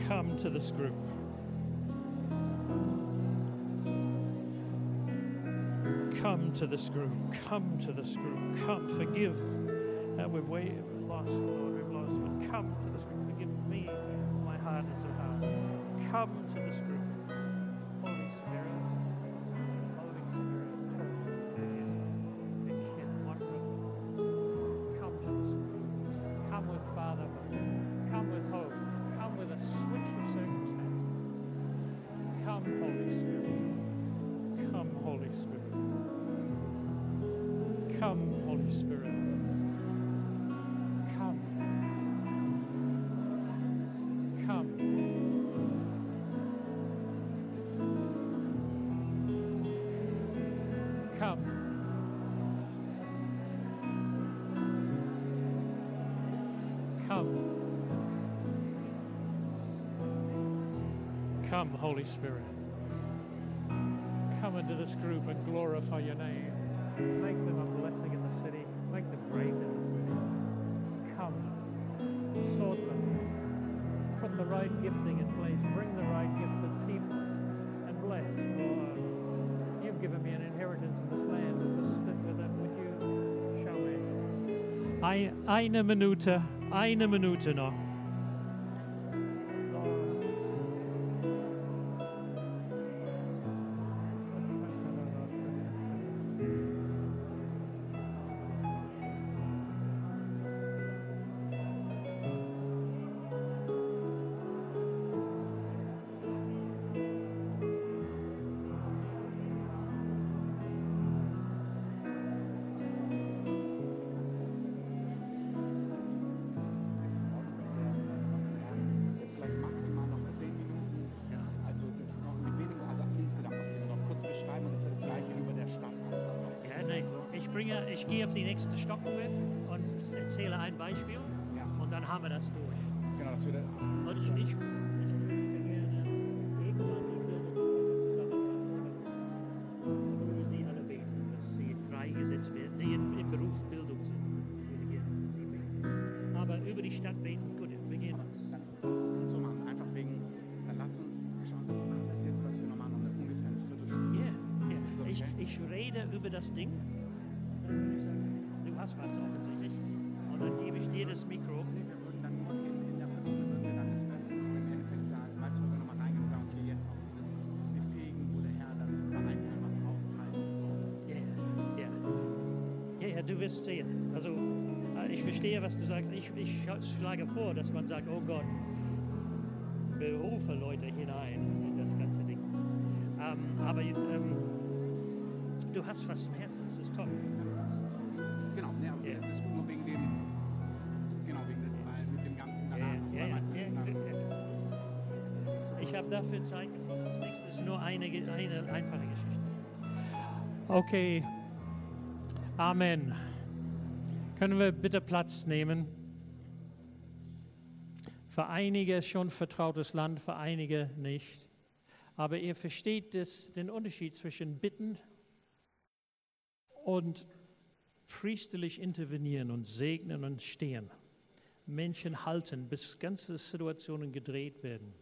S1: Come to this group. Come to this group. Come to this group. Come, forgive. Uh, we've lost, Lord. We've lost. But come to this group. Forgive me. My heart is so hard. Come to this group. Come, Holy Spirit. Come into this group and glorify your name. Make them a blessing in the city. Make them great in the city. Come. Sort them. Put the right gifting in place. Bring the right gifted people. And bless, Lord. You've given me an inheritance in this land. Eine Minute. Eine Minute noch.
S3: Das
S1: Ding. Du hast was offensichtlich. Und dann gebe ich dir das Mikro.
S3: Du, wo wir nochmal reingehen und sagen, okay, jetzt auch dieses Befähigen, wo der Herr dann über Einzelne was austeilt und so.
S1: Ja, ja. Ja, ja, du wirst sehen. Also, äh, ich verstehe, was du sagst. Ich, ich schlage vor, dass man sagt, oh Gott, berufe Leute hinein in das ganze Ding. Ähm, aber ähm, du hast was im Herzen, das ist toll.
S3: Genau,
S1: Ja.
S3: das ist gut nur wegen dem, genau, wegen dem, weil mit dem Ganzen danach
S1: du- es- Ich habe dafür Zeit. Das nächste ist nur eine, eine einfache Geschichte. Okay. Amen. Können wir bitte Platz nehmen? Für einige schon vertrautes Land, für einige nicht. Aber ihr versteht das, den Unterschied zwischen bitten und priesterlich intervenieren und segnen und stehen. Menschen halten, bis ganze Situationen gedreht werden.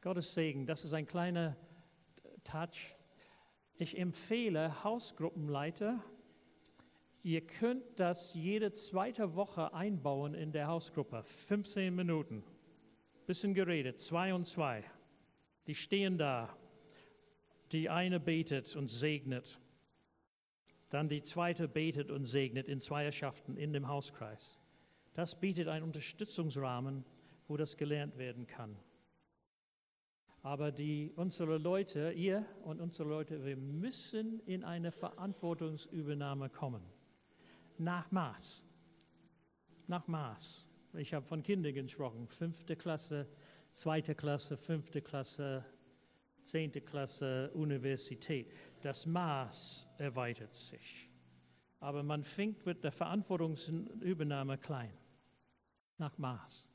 S1: Gottes Segen, das ist ein kleiner Touch. Ich empfehle Hausgruppenleiter, ihr könnt das jede zweite Woche einbauen in der Hausgruppe. 15 Minuten. Bisschen geredet, zwei und zwei. Die stehen da. Die eine betet und segnet. Dann die zweite betet und segnet in Zweierschaften in dem Hauskreis. Das bietet einen Unterstützungsrahmen, wo das gelernt werden kann. Aber die, unsere Leute, ihr und unsere Leute, wir müssen in eine Verantwortungsübernahme kommen. Nach Maß. Nach Maß. Ich habe von Kindern gesprochen. Fünfte Klasse, zweite Klasse, fünfte Klasse, zehnte Klasse, Universität. Das Maß erweitert sich. Aber man fängt mit der Verantwortungsübernahme klein. nach Maß.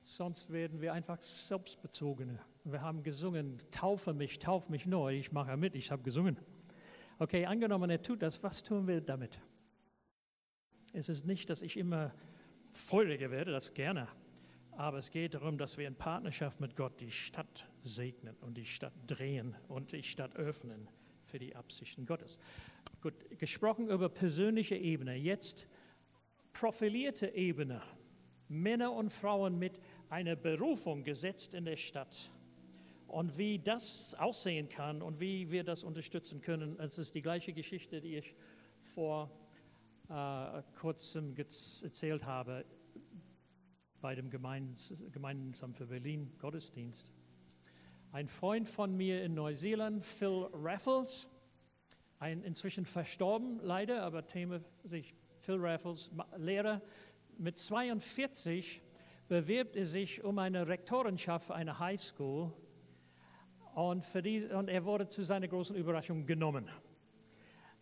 S1: Sonst werden wir einfach selbstbezogene. Wir haben gesungen, taufe mich, taufe mich neu. Ich mache mit, ich habe gesungen. Okay, angenommen, er tut das, was tun wir damit? Es ist nicht, dass ich immer feuriger werde, das gerne. Aber es geht darum, dass wir in Partnerschaft mit Gott die Stadt segnen und die Stadt drehen und die Stadt öffnen für die Absichten Gottes. Gut, gesprochen über persönliche Ebene. Jetzt profilierte Ebene. Männer und Frauen mit einer Berufung gesetzt in der Stadt. Und wie das aussehen kann und wie wir das unterstützen können, es ist die gleiche Geschichte, die ich vor äh, kurzem erzählt habe bei dem Gemeinsamt für Berlin Gottesdienst. Ein Freund von mir in Neuseeland, Phil Raffles, ein inzwischen verstorben leider, aber Thema sich Phil Raffles, Lehrer mit 42 bewirbt er sich um eine Rektorenschaft für eine Highschool und, die, und er wurde zu seiner großen Überraschung genommen.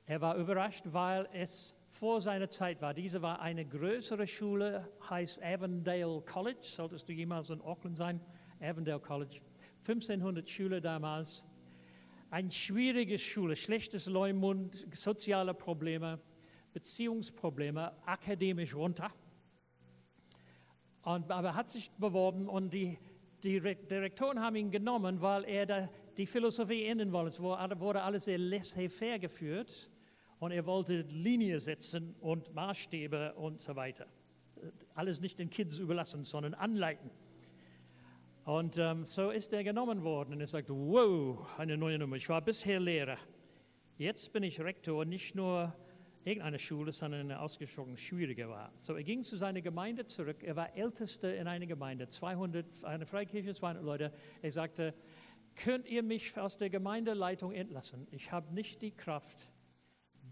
S1: Er war überrascht, weil es vor seiner Zeit war. Diese war eine größere Schule, heißt Avondale College, solltest du jemals in Auckland sein, Avondale College. 1500 Schüler damals. Eine schwierige Schule, schlechtes Leumund, soziale Probleme, Beziehungsprobleme, akademisch runter. Und, aber er hat sich beworben und die, die Direktoren haben ihn genommen, weil er da die Philosophie ändern wollte. Es wurde alles sehr laissez-faire geführt und er wollte Linie setzen und Maßstäbe und so weiter. Alles nicht den Kids überlassen, sondern anleiten. Und ähm, so ist er genommen worden und er sagte, wow, eine neue Nummer. Ich war bisher Lehrer. Jetzt bin ich Rektor, nicht nur irgendeine Schule, sondern eine ausgesprochen schwierige war. So er ging zu seiner Gemeinde zurück. Er war Ältester in einer Gemeinde, 200, eine Freikirche, 200 Leute. Er sagte, könnt ihr mich aus der Gemeindeleitung entlassen? Ich habe nicht die Kraft,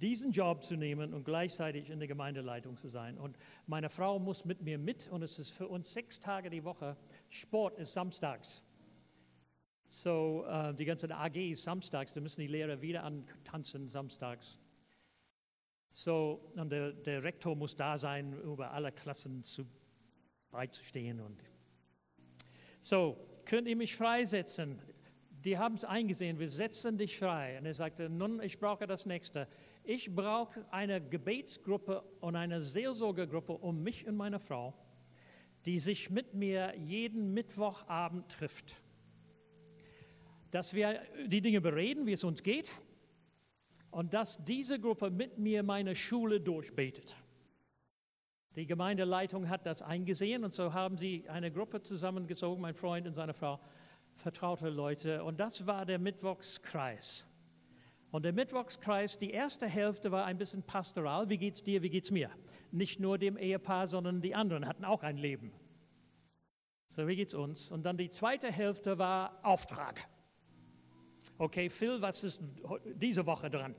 S1: diesen Job zu nehmen und gleichzeitig in der Gemeindeleitung zu sein. Und meine Frau muss mit mir mit und es ist für uns sechs Tage die Woche. Sport ist samstags. So, äh, die ganzen AGs samstags, da müssen die Lehrer wieder antanzen samstags. So, und der, der Rektor muss da sein, über alle Klassen zu, beizustehen. Und so, könnt ihr mich freisetzen? Die haben es eingesehen, wir setzen dich frei. Und er sagte, nun, ich brauche das nächste. Ich brauche eine Gebetsgruppe und eine Seelsorgergruppe um mich und meine Frau, die sich mit mir jeden Mittwochabend trifft. Dass wir die Dinge bereden, wie es uns geht und dass diese Gruppe mit mir meine Schule durchbetet. Die Gemeindeleitung hat das eingesehen und so haben sie eine Gruppe zusammengezogen, mein Freund und seine Frau, vertraute Leute. Und das war der Mittwochskreis. Und der Mittwochskreis, die erste Hälfte war ein bisschen pastoral. Wie geht's dir, wie geht's mir? Nicht nur dem Ehepaar, sondern die anderen hatten auch ein Leben. So, wie geht's uns? Und dann die zweite Hälfte war Auftrag. Okay, Phil, was ist diese Woche dran?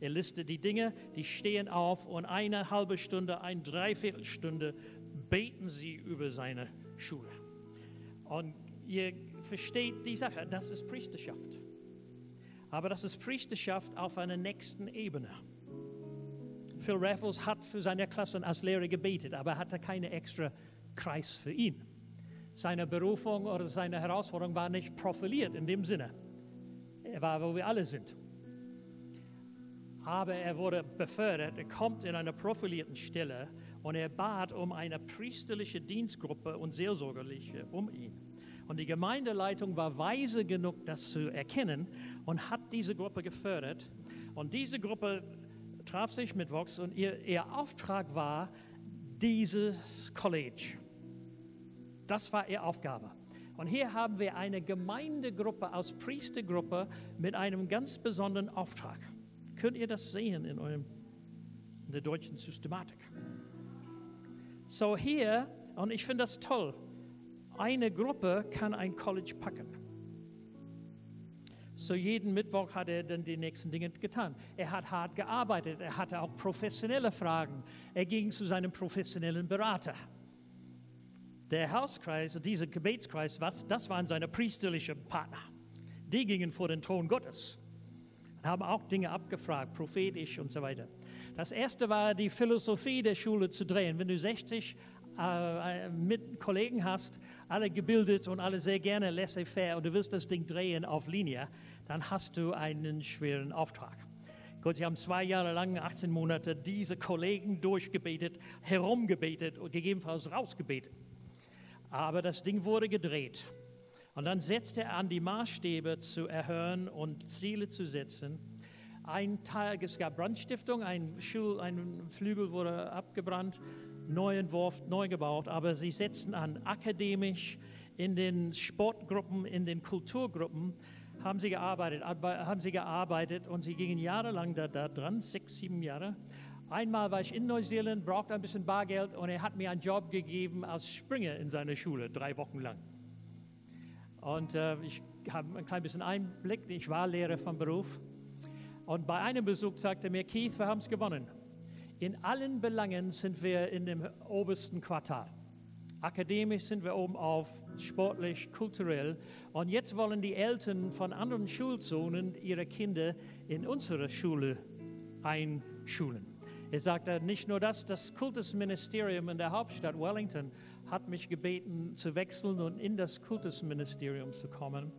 S1: Er listet die Dinge, die stehen auf und eine halbe Stunde, eine Dreiviertelstunde beten sie über seine Schule. Und ihr versteht die Sache, das ist Priesterschaft. Aber das ist Priesterschaft auf einer nächsten Ebene. Phil Raffles hat für seine Klassen als Lehrer gebetet, aber hatte keine extra Kreis für ihn. Seine Berufung oder seine Herausforderung war nicht profiliert in dem Sinne. Er war, wo wir alle sind. Aber er wurde befördert, er kommt in einer profilierten Stelle und er bat um eine priesterliche Dienstgruppe und seelsorgerliche um ihn. Und die Gemeindeleitung war weise genug, das zu erkennen und hat diese Gruppe gefördert. Und diese Gruppe traf sich mit Vox und ihr, ihr Auftrag war dieses College. Das war ihre Aufgabe. Und hier haben wir eine Gemeindegruppe aus Priestergruppe mit einem ganz besonderen Auftrag. Könnt ihr das sehen in, eurem, in der deutschen Systematik? So hier, und ich finde das toll, eine Gruppe kann ein College packen. So jeden Mittwoch hat er dann die nächsten Dinge getan. Er hat hart gearbeitet, er hatte auch professionelle Fragen. Er ging zu seinem professionellen Berater. Der Hauskreis, dieser Gebetskreis, was, das waren seine priesterlichen Partner. Die gingen vor den Thron Gottes. und haben auch Dinge abgefragt, prophetisch und so weiter. Das erste war die Philosophie der Schule zu drehen. Wenn du 60 äh, mit Kollegen hast, alle gebildet und alle sehr gerne laissez-faire und du willst das Ding drehen auf Linie, dann hast du einen schweren Auftrag. Gott, sie haben zwei Jahre lang, 18 Monate, diese Kollegen durchgebetet, herumgebetet und gegebenenfalls rausgebetet. Aber das Ding wurde gedreht. Und dann setzte er an, die Maßstäbe zu erhöhen und Ziele zu setzen. Ein Teil, es gab Brandstiftung, ein, Schul, ein Flügel wurde abgebrannt, neu entworfen, neu gebaut, aber sie setzten an, akademisch, in den Sportgruppen, in den Kulturgruppen haben sie gearbeitet, haben sie gearbeitet und sie gingen jahrelang da, da dran, sechs, sieben Jahre. Einmal war ich in Neuseeland, brauchte ein bisschen Bargeld und er hat mir einen Job gegeben als Springer in seiner Schule, drei Wochen lang. Und äh, ich habe ein klein bisschen Einblick, ich war Lehrer vom Beruf. Und bei einem Besuch sagte mir, Keith, wir haben es gewonnen. In allen Belangen sind wir in dem obersten Quartal. Akademisch sind wir oben auf, sportlich, kulturell. Und jetzt wollen die Eltern von anderen Schulzonen ihre Kinder in unsere Schule einschulen. Er sagte nicht nur das, das Kultusministerium in der Hauptstadt Wellington hat mich gebeten zu wechseln und in das Kultusministerium zu kommen.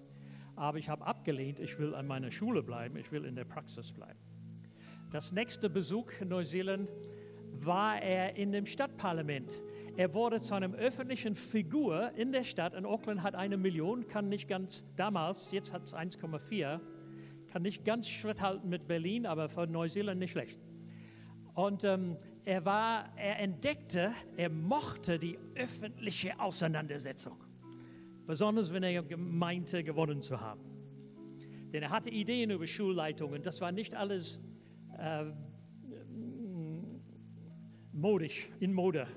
S1: Aber ich habe abgelehnt, ich will an meiner Schule bleiben, ich will in der Praxis bleiben. Das nächste Besuch in Neuseeland war er in dem Stadtparlament. Er wurde zu einer öffentlichen Figur in der Stadt. In Auckland hat eine Million, kann nicht ganz, damals, jetzt hat es 1,4, kann nicht ganz Schritt halten mit Berlin, aber für Neuseeland nicht schlecht. Und ähm, er, war, er entdeckte, er mochte die öffentliche Auseinandersetzung. Besonders wenn er meinte, gewonnen zu haben. Denn er hatte Ideen über Schulleitungen. Das war nicht alles äh, modisch, in Mode.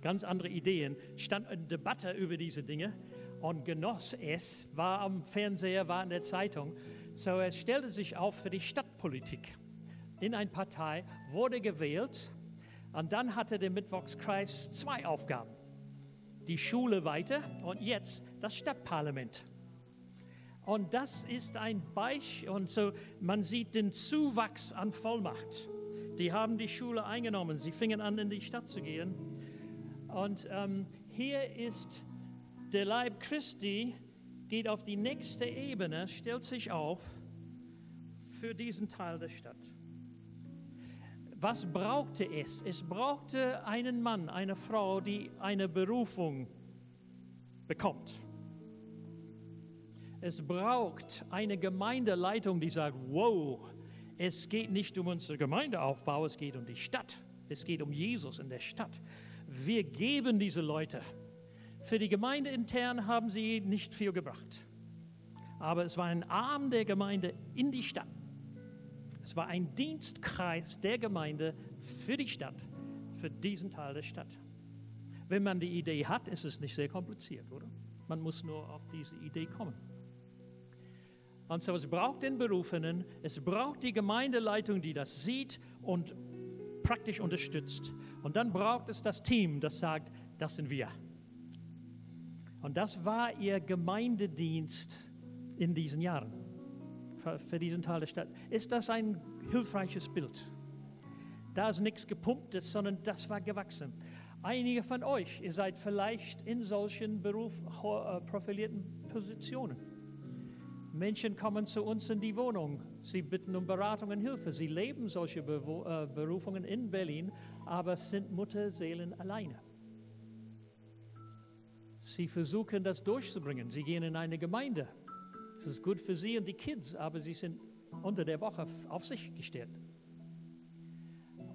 S1: Ganz andere Ideen. Stand eine Debatte über diese Dinge und genoss es, war am Fernseher, war in der Zeitung. So er stellte sich auf für die Stadtpolitik in eine Partei, wurde gewählt und dann hatte der Mittwochskreis zwei Aufgaben. Die Schule weiter und jetzt das Stadtparlament. Und das ist ein Beispiel, und so man sieht den Zuwachs an Vollmacht. Die haben die Schule eingenommen, sie fingen an, in die Stadt zu gehen. Und ähm, hier ist der Leib Christi, geht auf die nächste Ebene, stellt sich auf für diesen Teil der Stadt. Was brauchte es? Es brauchte einen Mann, eine Frau, die eine Berufung bekommt. Es braucht eine Gemeindeleitung, die sagt, wow, es geht nicht um unseren Gemeindeaufbau, es geht um die Stadt. Es geht um Jesus in der Stadt. Wir geben diese Leute. Für die Gemeinde intern haben sie nicht viel gebracht. Aber es war ein Arm der Gemeinde in die Stadt. Es war ein Dienstkreis der Gemeinde für die Stadt, für diesen Teil der Stadt. Wenn man die Idee hat, ist es nicht sehr kompliziert, oder? Man muss nur auf diese Idee kommen. Und so, es braucht den Berufenen, es braucht die Gemeindeleitung, die das sieht und praktisch unterstützt. Und dann braucht es das Team, das sagt, das sind wir. Und das war ihr Gemeindedienst in diesen Jahren für, für diesen Teil der Stadt. Ist das ein hilfreiches Bild? Da ist nichts gepumptes, sondern das war gewachsen. Einige von euch, ihr seid vielleicht in solchen Beruf, äh, profilierten Positionen. Menschen kommen zu uns in die Wohnung. Sie bitten um Beratung und Hilfe. Sie leben solche Bewo äh, Berufungen in Berlin, aber sind Mutterseelen alleine. Sie versuchen das durchzubringen. Sie gehen in eine Gemeinde es ist gut für sie und die Kids, aber sie sind unter der Woche auf sich gestellt.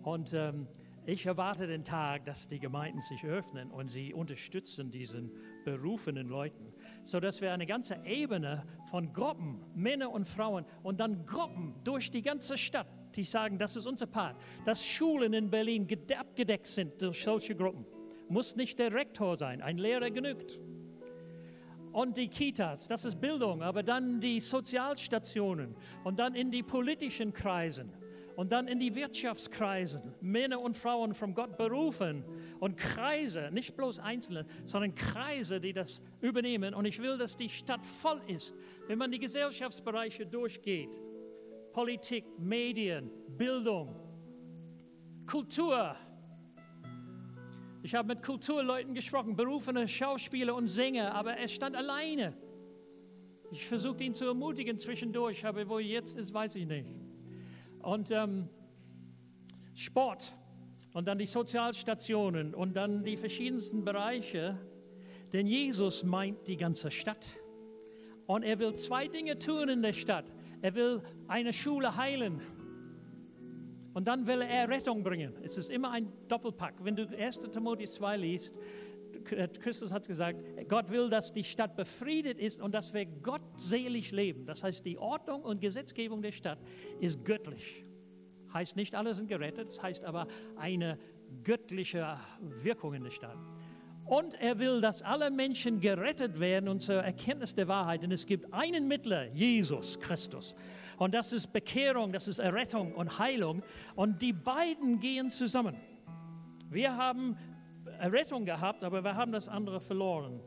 S1: Und ähm, ich erwarte den Tag, dass die Gemeinden sich öffnen und sie unterstützen diesen berufenen Leuten, sodass wir eine ganze Ebene von Gruppen, Männer und Frauen und dann Gruppen durch die ganze Stadt, die sagen, das ist unser Part, dass Schulen in Berlin abgedeckt sind durch solche Gruppen. Muss nicht der Rektor sein, ein Lehrer genügt und die Kitas, das ist Bildung, aber dann die Sozialstationen und dann in die politischen Kreisen und dann in die Wirtschaftskreise, Männer und Frauen von Gott berufen und Kreise, nicht bloß Einzelne, sondern Kreise, die das übernehmen. Und ich will, dass die Stadt voll ist. Wenn man die Gesellschaftsbereiche durchgeht, Politik, Medien, Bildung, Kultur. Ich habe mit Kulturleuten gesprochen, berufene Schauspieler und Sänger, aber er stand alleine. Ich versuchte ihn zu ermutigen zwischendurch, aber wo er jetzt ist, weiß ich nicht. Und ähm, Sport und dann die Sozialstationen und dann die verschiedensten Bereiche. Denn Jesus meint die ganze Stadt. Und er will zwei Dinge tun in der Stadt. Er will eine Schule heilen. Und dann will er Rettung bringen. Es ist immer ein Doppelpack. Wenn du 1. Timotheus 2 liest, Christus hat gesagt, Gott will, dass die Stadt befriedet ist und dass wir gottselig leben. Das heißt, die Ordnung und Gesetzgebung der Stadt ist göttlich. Heißt nicht, alle sind gerettet, das heißt aber eine göttliche Wirkung in der Stadt. Und er will, dass alle Menschen gerettet werden und zur Erkenntnis der Wahrheit. Denn es gibt einen Mittler, Jesus Christus. Und das ist Bekehrung, das ist Errettung und Heilung. Und die beiden gehen zusammen. Wir haben Errettung gehabt, aber wir haben das andere verloren.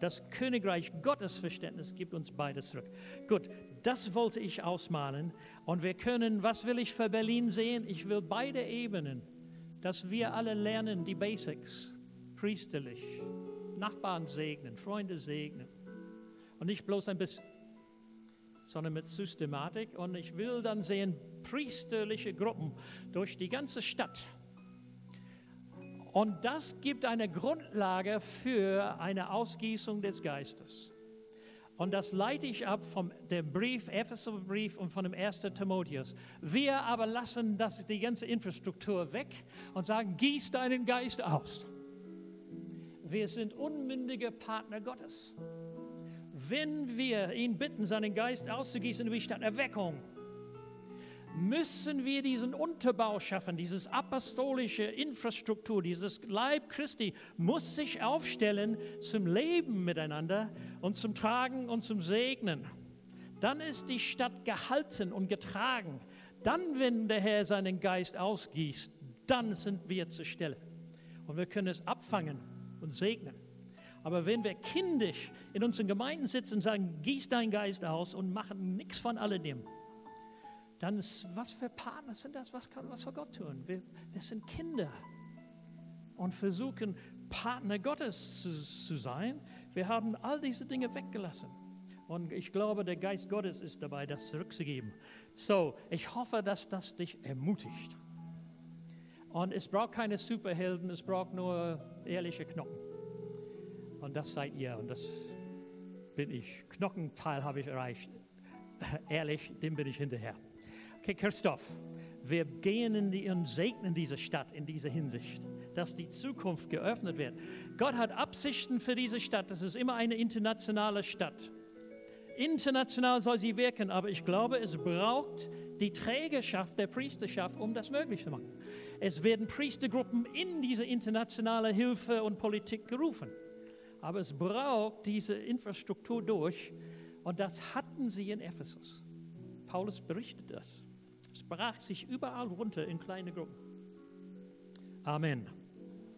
S1: Das Königreich Gottes Verständnis gibt uns beides zurück. Gut, das wollte ich ausmalen. Und wir können, was will ich für Berlin sehen? Ich will beide Ebenen, dass wir alle lernen, die Basics, priesterlich, Nachbarn segnen, Freunde segnen. Und nicht bloß ein bisschen, sondern mit Systematik. Und ich will dann sehen, priesterliche Gruppen durch die ganze Stadt und das gibt eine Grundlage für eine Ausgießung des Geistes. Und das leite ich ab vom dem Brief, Epheserbrief und von dem 1. Timotheus. Wir aber lassen das, die ganze Infrastruktur weg und sagen, gieß deinen Geist aus. Wir sind unmündige Partner Gottes. Wenn wir ihn bitten, seinen Geist auszugießen, wie statt Erweckung, müssen wir diesen Unterbau schaffen, dieses apostolische Infrastruktur, dieses Leib Christi muss sich aufstellen zum Leben miteinander und zum Tragen und zum Segnen. Dann ist die Stadt gehalten und getragen. Dann, wenn der Herr seinen Geist ausgießt, dann sind wir zur Stelle. Und wir können es abfangen und segnen. Aber wenn wir kindisch in unseren Gemeinden sitzen und sagen, gieß deinen Geist aus und machen nichts von alledem, dann ist, was für Partner sind das? Was kann was für Gott tun? Wir, wir sind Kinder und versuchen Partner Gottes zu, zu sein. Wir haben all diese Dinge weggelassen. Und ich glaube, der Geist Gottes ist dabei, das zurückzugeben. So, ich hoffe, dass das dich ermutigt. Und es braucht keine Superhelden, es braucht nur ehrliche Knochen. Und das seid ihr und das bin ich. Knochenteil habe ich erreicht. (laughs) Ehrlich, dem bin ich hinterher. Okay, Christoph, wir gehen in die, und segnen diese Stadt in dieser Hinsicht, dass die Zukunft geöffnet wird. Gott hat Absichten für diese Stadt. Das ist immer eine internationale Stadt. International soll sie wirken, aber ich glaube, es braucht die Trägerschaft der Priesterschaft, um das möglich zu machen. Es werden Priestergruppen in diese internationale Hilfe und Politik gerufen. Aber es braucht diese Infrastruktur durch und das hatten sie in Ephesus. Paulus berichtet das. Brach sich überall runter in kleine Gruppen. Amen.